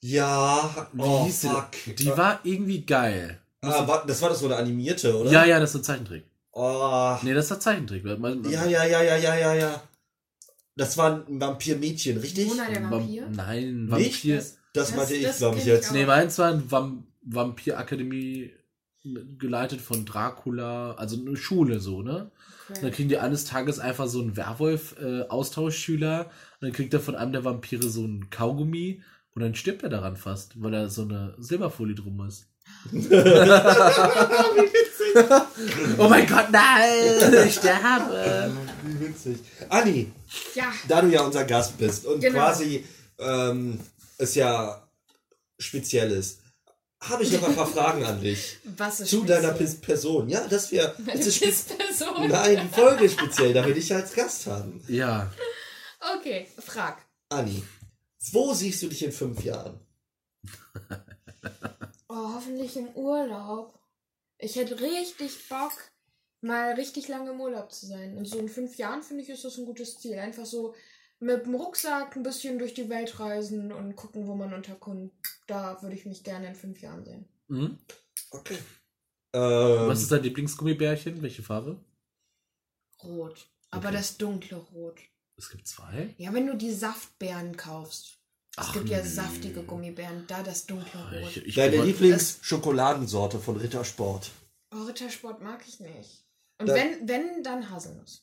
Ja,
Wie
oh
hieß die?
fuck.
Die war irgendwie geil.
ah, das war das so eine animierte, oder?
Ja, ja, das ist ein Zeichentrick.
Oh.
Nee, das ist ein Zeichentrick.
Ja, ja, ja, ja, ja, ja, ja. Das war ein Vampirmädchen, richtig?
Mona der
Vam-
Vampir?
Nein,
Nicht?
Vampir.
Das,
Das-
meinte ich, glaube ich,
ich
jetzt.
auch.
Nee, meins war ein Vam Vampirakademie geleitet von Dracula, also eine Schule so, ne? Und dann
Okay.
kriegen die eines Tages einfach so einen Werwolf-Austauschschüler und dann kriegt er von einem der Vampire so einen Kaugummi und dann stirbt er daran fast, weil da so eine Silberfolie drum ist. *laughs* *laughs* *laughs* *laughs* oh mein Gott, nein! Ich sterbe!
Wie witzig. Anni,
Ja,
da du ja unser Gast bist und
Genau.
quasi ähm, es ja speziell ist, habe ich noch ein paar Fragen an dich.
was ist
Zu
speziell?
deiner Pis- Person. Ja, dass wir.
Meine Pissperson.
Nein, die Folge speziell, da wir dich als Gast haben.
Ja,
Okay, frag.
Anni, wo siehst du dich in fünf Jahren?
Oh, hoffentlich im Urlaub. Ich hätte richtig Bock, mal richtig lange im Urlaub zu sein. Und so in fünf Jahren finde ich, ist das ein gutes Ziel. Einfach so mit dem Rucksack ein bisschen durch die Welt reisen und gucken, wo man unterkommt. Da würde ich mich gerne in fünf Jahren sehen.
mhm.
Okay. Ähm,
Was ist dein Lieblingsgummibärchen? Welche Farbe?
Rot. Aber
Okay.
das dunkle Rot.
Es gibt zwei.
Ja, wenn du die Saftbeeren kaufst. Es
Ach,
gibt ja saftige Gummibären. Da das dunkle Rot.
Ich, ich
deine Lieblingsschokoladensorte von Rittersport.
Oh, Rittersport mag ich nicht. Und
Da-
wenn, wenn, dann Haselnuss.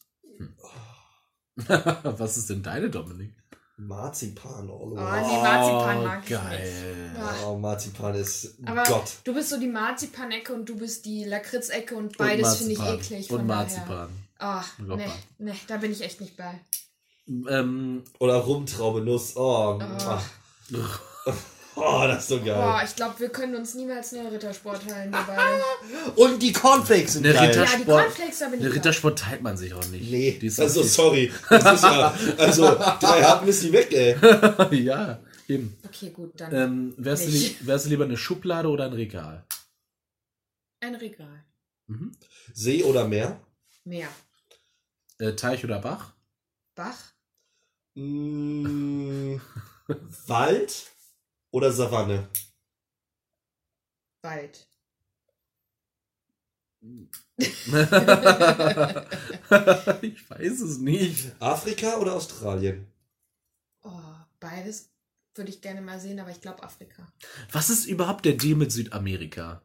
*laughs*
Was ist denn deine, Dominik?
Marzipan, oh,
Oh, nee, Marzipan mag ich
geil.
nicht.
Oh Marzipan ist
Aber
Gott.
du bist so die Marzipan-Ecke und du bist die Lakritz-Ecke und beides finde ich eklig.
Und
Von
Marzipan.
Daher. Oh, nee, nee, da bin ich echt nicht bei.
Ähm,
Oder Rumtraube Nuss. Oh,
Oh.
oh das ist so geil.
Boah, ich glaube, wir können uns niemals eine Rittersport teilen. *laughs*
Und die Cornflakes sind
Eine
geil.
Ritter-
Ja, die
Rittersport-
Cornflakes, da bin ich
eine. Rittersport teilt man sich auch nicht.
Nee,
Die ist
also
auch
sorry. Das ist ja, also drei Happen ist die weg, ey. *laughs*
ja, eben.
Okay, gut, dann
Ähm, wärst, du
Nicht.
wärst du lieber eine Schublade oder ein Regal?
ein Regal.
Mhm.
See oder Meer?
Meer.
Äh, Teich oder Bach?
Bach?
Mm, Wald oder Savanne?
Wald. *laughs*
ich weiß es nicht.
Afrika oder Australien?
Oh, beides würde ich gerne mal sehen, aber ich glaube Afrika.
Was ist überhaupt der Deal mit Südamerika?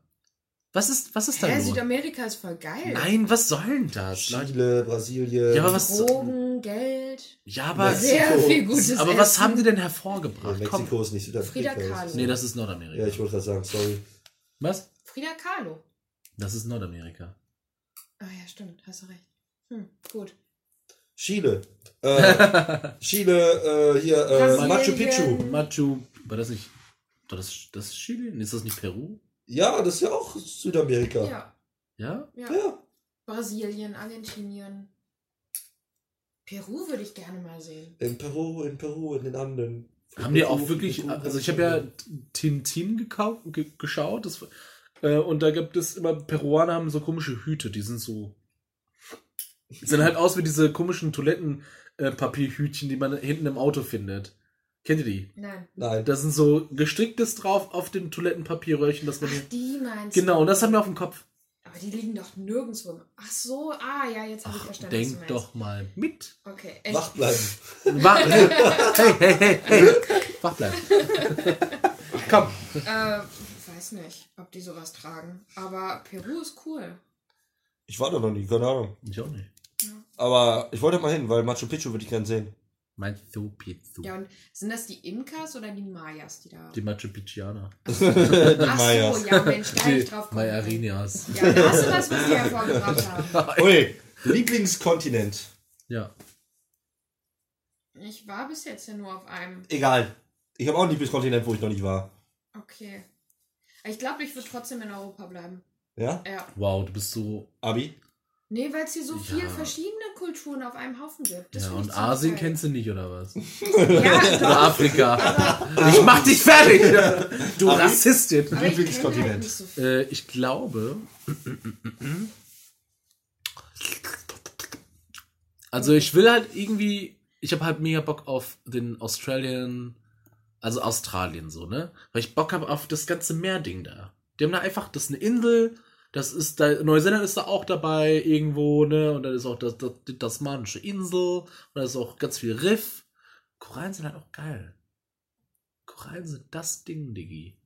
Was ist, was ist da
Hä,
los?
Südamerika ist voll geil.
Nein, was soll denn das?
Chile, Brasilien.
Ja, aber was.
Drogen, Geld.
Ja, aber.
Mexiko.
Sehr viel gutes
Aber was
Essen.
haben die denn
Ja,
hervorgebracht? Komm.
Mexiko ist nicht Südafrika.
Frida Kahlo.
Nee, das ist Nordamerika.
Ja, ich wollte gerade sagen, sorry.
Was?
Frida Kahlo.
Das ist Nordamerika.
Ah ja, stimmt, hast du recht. Hm, gut.
Chile. Äh, *laughs* Chile, äh, hier, äh,
Brasilien.
Machu Picchu.
Machu. War das nicht. War das, das ist Chile? Nee, Ist das nicht Peru?
Ja, das ist ja auch Südamerika.
Ja,
Ja?
ja.
Ja.
Brasilien, Argentinien. Peru würde ich gerne mal sehen.
In Peru, in Peru, in den Anden.
Haben die auch wirklich.
Peru,
Also, ich habe ja Tintin gekau- ge geschaut. Das, äh, und da gibt es immer. Peruaner haben so komische Hüte. Die sind so. Sehen halt aus wie diese komischen Toilettenpapierhütchen, die man hinten im Auto findet. Kennt ihr die?
Nein.
Nein.
Da sind so gestricktes drauf auf den Toilettenpapierröhrchen, dass man
Ach, die meinst
Genau,
du?
und das haben wir auf dem Kopf.
Aber die liegen doch nirgendwo. im- Ach so, ah ja, jetzt habe ich verstanden. was du
Denk
meinst.
doch mal mit.
Okay, echt.
Wach bleiben.
Wach, *laughs* hey, hey, hey, hey. Wach bleiben. *laughs* Komm.
Äh, weiß nicht, ob die sowas tragen. Aber Peru ist cool.
Ich war da noch nie, keine Ahnung.
Ich auch nicht.
Aber ich wollte mal hin, weil Machu Picchu würde ich gerne sehen.
Mein Machu Picchu.
Ja, und sind das die Inkas oder die Mayas, die da.
Die Machu Picchianer. *laughs*
Die
Ach
Mayas.
so, ja, Mensch,
Die
ich drauf kommen.
Mayarinias.
Ja, da hast du was, was die hervorgebracht haben. *laughs*
Ui, Lieblingskontinent.
Ja.
Ich war bis jetzt ja nur auf einem.
Egal. Ich habe auch einen Lieblingskontinent, wo ich noch nicht war.
Okay. Ich glaube, ich würde trotzdem in Europa bleiben.
Ja?
Ja.
Wow, du bist so.
Abi?
Nee, weil es hier so viele
Ja.
verschiedene Kulturen auf einem Haufen gibt. Das
ja,
ich
und Asien
geil.
kennst du nicht, oder was? *laughs*
Ja,
Oder. Afrika. Ich mach dich fertig! Du
Abi?
Rassistin.
Aber ich
Lieblingskontinent.
halt nicht so viel.
Äh, ich glaube. Also ich will halt irgendwie. Ich habe halt mega Bock auf den Australian. Also Australien so, ne? Weil ich Bock habe auf das ganze Meerding da. Die haben da einfach, das ist eine Insel, das ist da, Neuseeland ist da auch dabei irgendwo, ne? Und dann ist auch das, das, die tasmanische Insel und da ist auch ganz viel Riff. Korallen sind halt auch geil. Korallen sind das Ding, Diggi.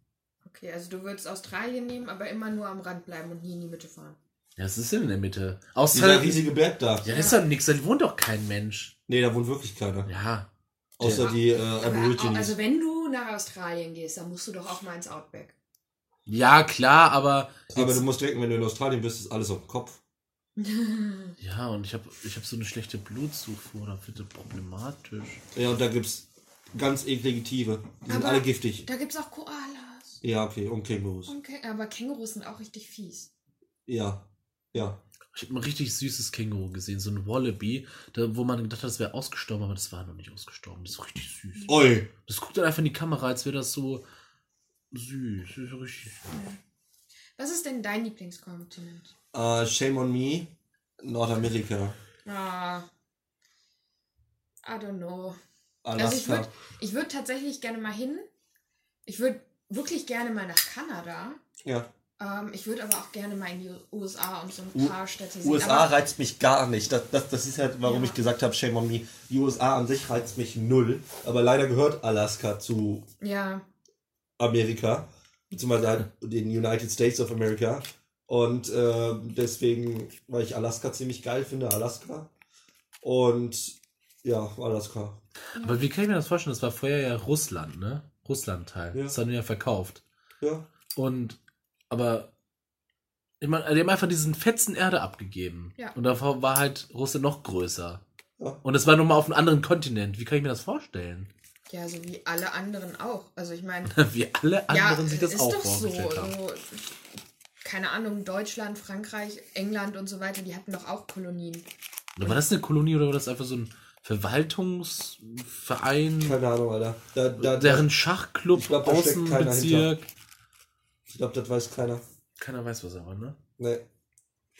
Okay, also du würdest Australien nehmen, aber immer nur am Rand bleiben und nie in die Mitte fahren.
Ja, es ist in der Mitte.
Dieser
Außer,
riesige Berg da.
ja, das ist doch nix, da wohnt doch kein Mensch.
Nee, da wohnt wirklich keiner.
Ja.
Außer
Ja.
die äh, Aborigines.
also wenn du nach Australien gehst, dann musst du doch auch mal ins Outback.
Ja, klar, aber.
Aber du musst denken, wenn du in Australien bist, ist alles auf dem Kopf. *laughs*
ja, und ich habe ich hab so eine schlechte Blutzufuhr, da wird das problematisch.
Ja, und da gibt's ganz eklige Tiere. Die sind
Aber-
alle giftig.
Da gibt's auch Koalas.
Ja, okay, und Kängurus.
Okay, aber Kängurus sind auch richtig fies.
Ja. Ja.
Ich habe ein richtig süßes Känguru gesehen, so ein Wallaby, da, wo man gedacht hat, das wäre ausgestorben, aber das war noch nicht ausgestorben. Das ist richtig süß.
Oi.
Das guckt dann einfach in die Kamera, als wäre das so süß. Ist richtig
Was ist denn dein Lieblingskontinent?
Äh, shame on me. Nordamerika.
Ah. I don't know.
Alaska.
Also ich würde ich würd tatsächlich gerne mal hin. Ich würde wirklich gerne mal nach Kanada.
ja.
Ähm, ich würde aber auch gerne mal in die USA und so ein
U-
paar Städte sehen.
USA
aber,
reizt mich gar nicht. Das, das, das ist halt, warum
Ja.
ich gesagt habe, shame on me. Die USA an sich reizt mich null. Aber leider gehört Alaska zu
Ja,
Amerika. Beziehungsweise halt den United States of America. Und äh, deswegen, weil ich Alaska ziemlich geil finde, Alaska. Und ja, Alaska.
Aber wie kann ich mir das vorstellen? Das war vorher ja Russland, ne? Russland-Teil.
Ja.
Das haben die ja verkauft.
Ja.
Und, aber, ich meine, die haben einfach diesen fetzen Erde abgegeben.
Ja.
Und davor war halt Russland noch größer.
Ja.
Und es war nochmal auf einem anderen Kontinent. Wie kann ich mir das vorstellen?
Ja, so wie alle anderen auch. Also ich meine, *laughs*
Wie alle
ja,
anderen sich das
ist
auch
doch so,
vorgestellt haben.
so. Keine Ahnung, Deutschland, Frankreich, England und so weiter, die hatten doch auch Kolonien.
Oder war das eine Kolonie oder war das einfach so ein Verwaltungsverein?
Keine Ahnung, Alter. Da, da,
Deren Schachclub,
Ich glaub, da steckt keiner
Außenbezirk.
ich glaube, das weiß keiner.
Keiner weiß was aber, ne?
Nee.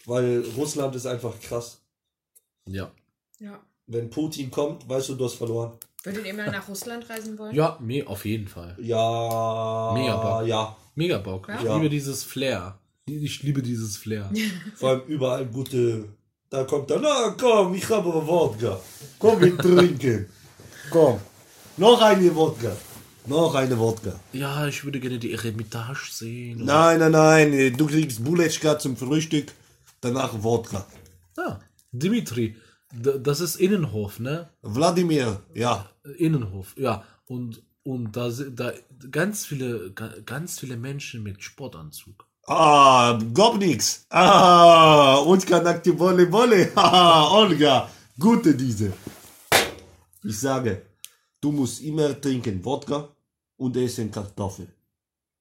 Weil Russland ist einfach krass.
Ja.
Ja.
Wenn Putin kommt, weißt du, du hast verloren.
Würdet ihr mal nach Russland reisen wollen?
Ja, me auf jeden Fall.
Ja.
Mega Bock.
Ja.
Mega Bock.
Ja?
Ich
Ja.
liebe dieses Flair. Ich liebe dieses Flair. *laughs*
Vor allem überall gute. Da kommt dann, na komm, ich habe Wodka. Komm, wir trinken. Komm. Noch eine Wodka. Noch eine Wodka.
Ja, ich würde gerne die Eremitage sehen.
Nein, nein, nein. Du kriegst Buletschka zum Frühstück, danach Wodka.
Ja, Dimitri, das ist Innenhof, ne?
Wladimir, ja.
Innenhof, ja. Und, und da sind da ganz viele, ga- ganz viele Menschen mit Sportanzug.
Ah, Gobnix. Ah, und Kanakti Wolle Wolle. *laughs* Haha, Olga. Gute diese. Ich sage, du musst immer trinken Wodka und essen Kartoffel.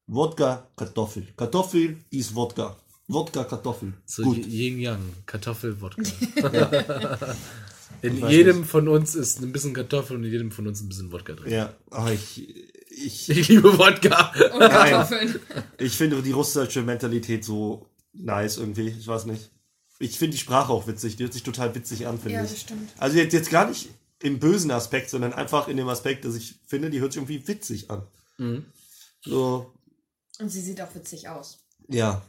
Wodka, Kartoffel. Kartoffel ist Wodka. Wodka, Kartoffel.
So
Gut.
Yin Yang, Kartoffel, Wodka. *laughs* *laughs* In
weiß
jedem von uns ist ein bisschen Kartoffel und in jedem von uns ein bisschen Wodka drin.
Ja, aber ich, ich, *laughs*
Ich liebe Wodka.
Und Kartoffeln.
ich finde die russische Mentalität so nice irgendwie. Ich weiß nicht. Ich finde die Sprache auch witzig. Die hört sich total witzig an, finde
Ja,
ich.
das stimmt.
Also jetzt, jetzt gar nicht im bösen Aspekt, sondern einfach in dem Aspekt, dass ich finde, die hört sich irgendwie witzig an.
Mhm.
So,
Und sie sieht auch witzig aus.
ja.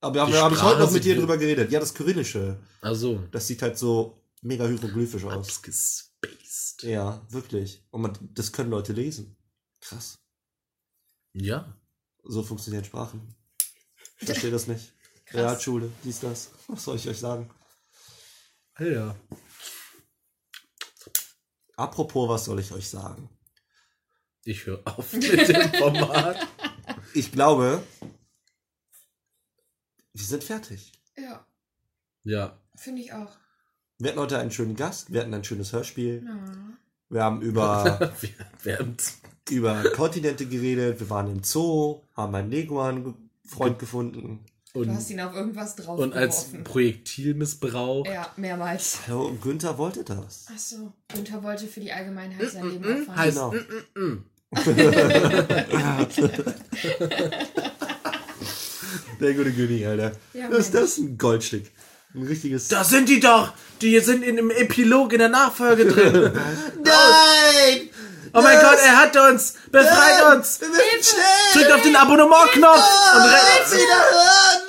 Aber
Die
habe hab ich heute noch mit dir drüber geredet. Ja, das Kyrillische,
Also,
das sieht halt so mega hieroglyphisch aus.
abgespaced.
Ja, wirklich. Und man, das können Leute lesen. Krass.
Ja.
So funktionieren Sprachen. Ich *laughs* verstehe das nicht. Realschule, dies, das. Was soll ich euch sagen?
Ja.
Apropos, was soll ich euch sagen?
Ich höre auf mit dem Format.
Ich glaube, wir sind fertig.
Ja,
Ja.
finde ich auch.
Wir hatten heute einen schönen Gast, wir hatten ein schönes Hörspiel.
Ja.
Wir haben über, *laughs*
Während.
über Kontinente geredet, wir waren im Zoo, haben einen Leguan-Freund gefunden.
Du
Und,
hast ihn auf irgendwas drauf
und als Projektilmissbrauch.
Ja, mehrmals.
Hallo, und Günther wollte das.
Achso, Günther wollte für die Allgemeinheit sein Leben opfern.
heißt-
Genau. *laughs* *laughs* Der gute König, Alter.
Ja,
Was ist
Mensch.
das? Ein Goldstück. Ein richtiges.
Da sind die doch! Die sind in dem Epilog in der Nachfolge drin. *laughs*
Nein!
Oh mein Gott, er hat uns! Befreit uns! Drückt auf den Abonnement-Knopf und rennt.
wieder hören!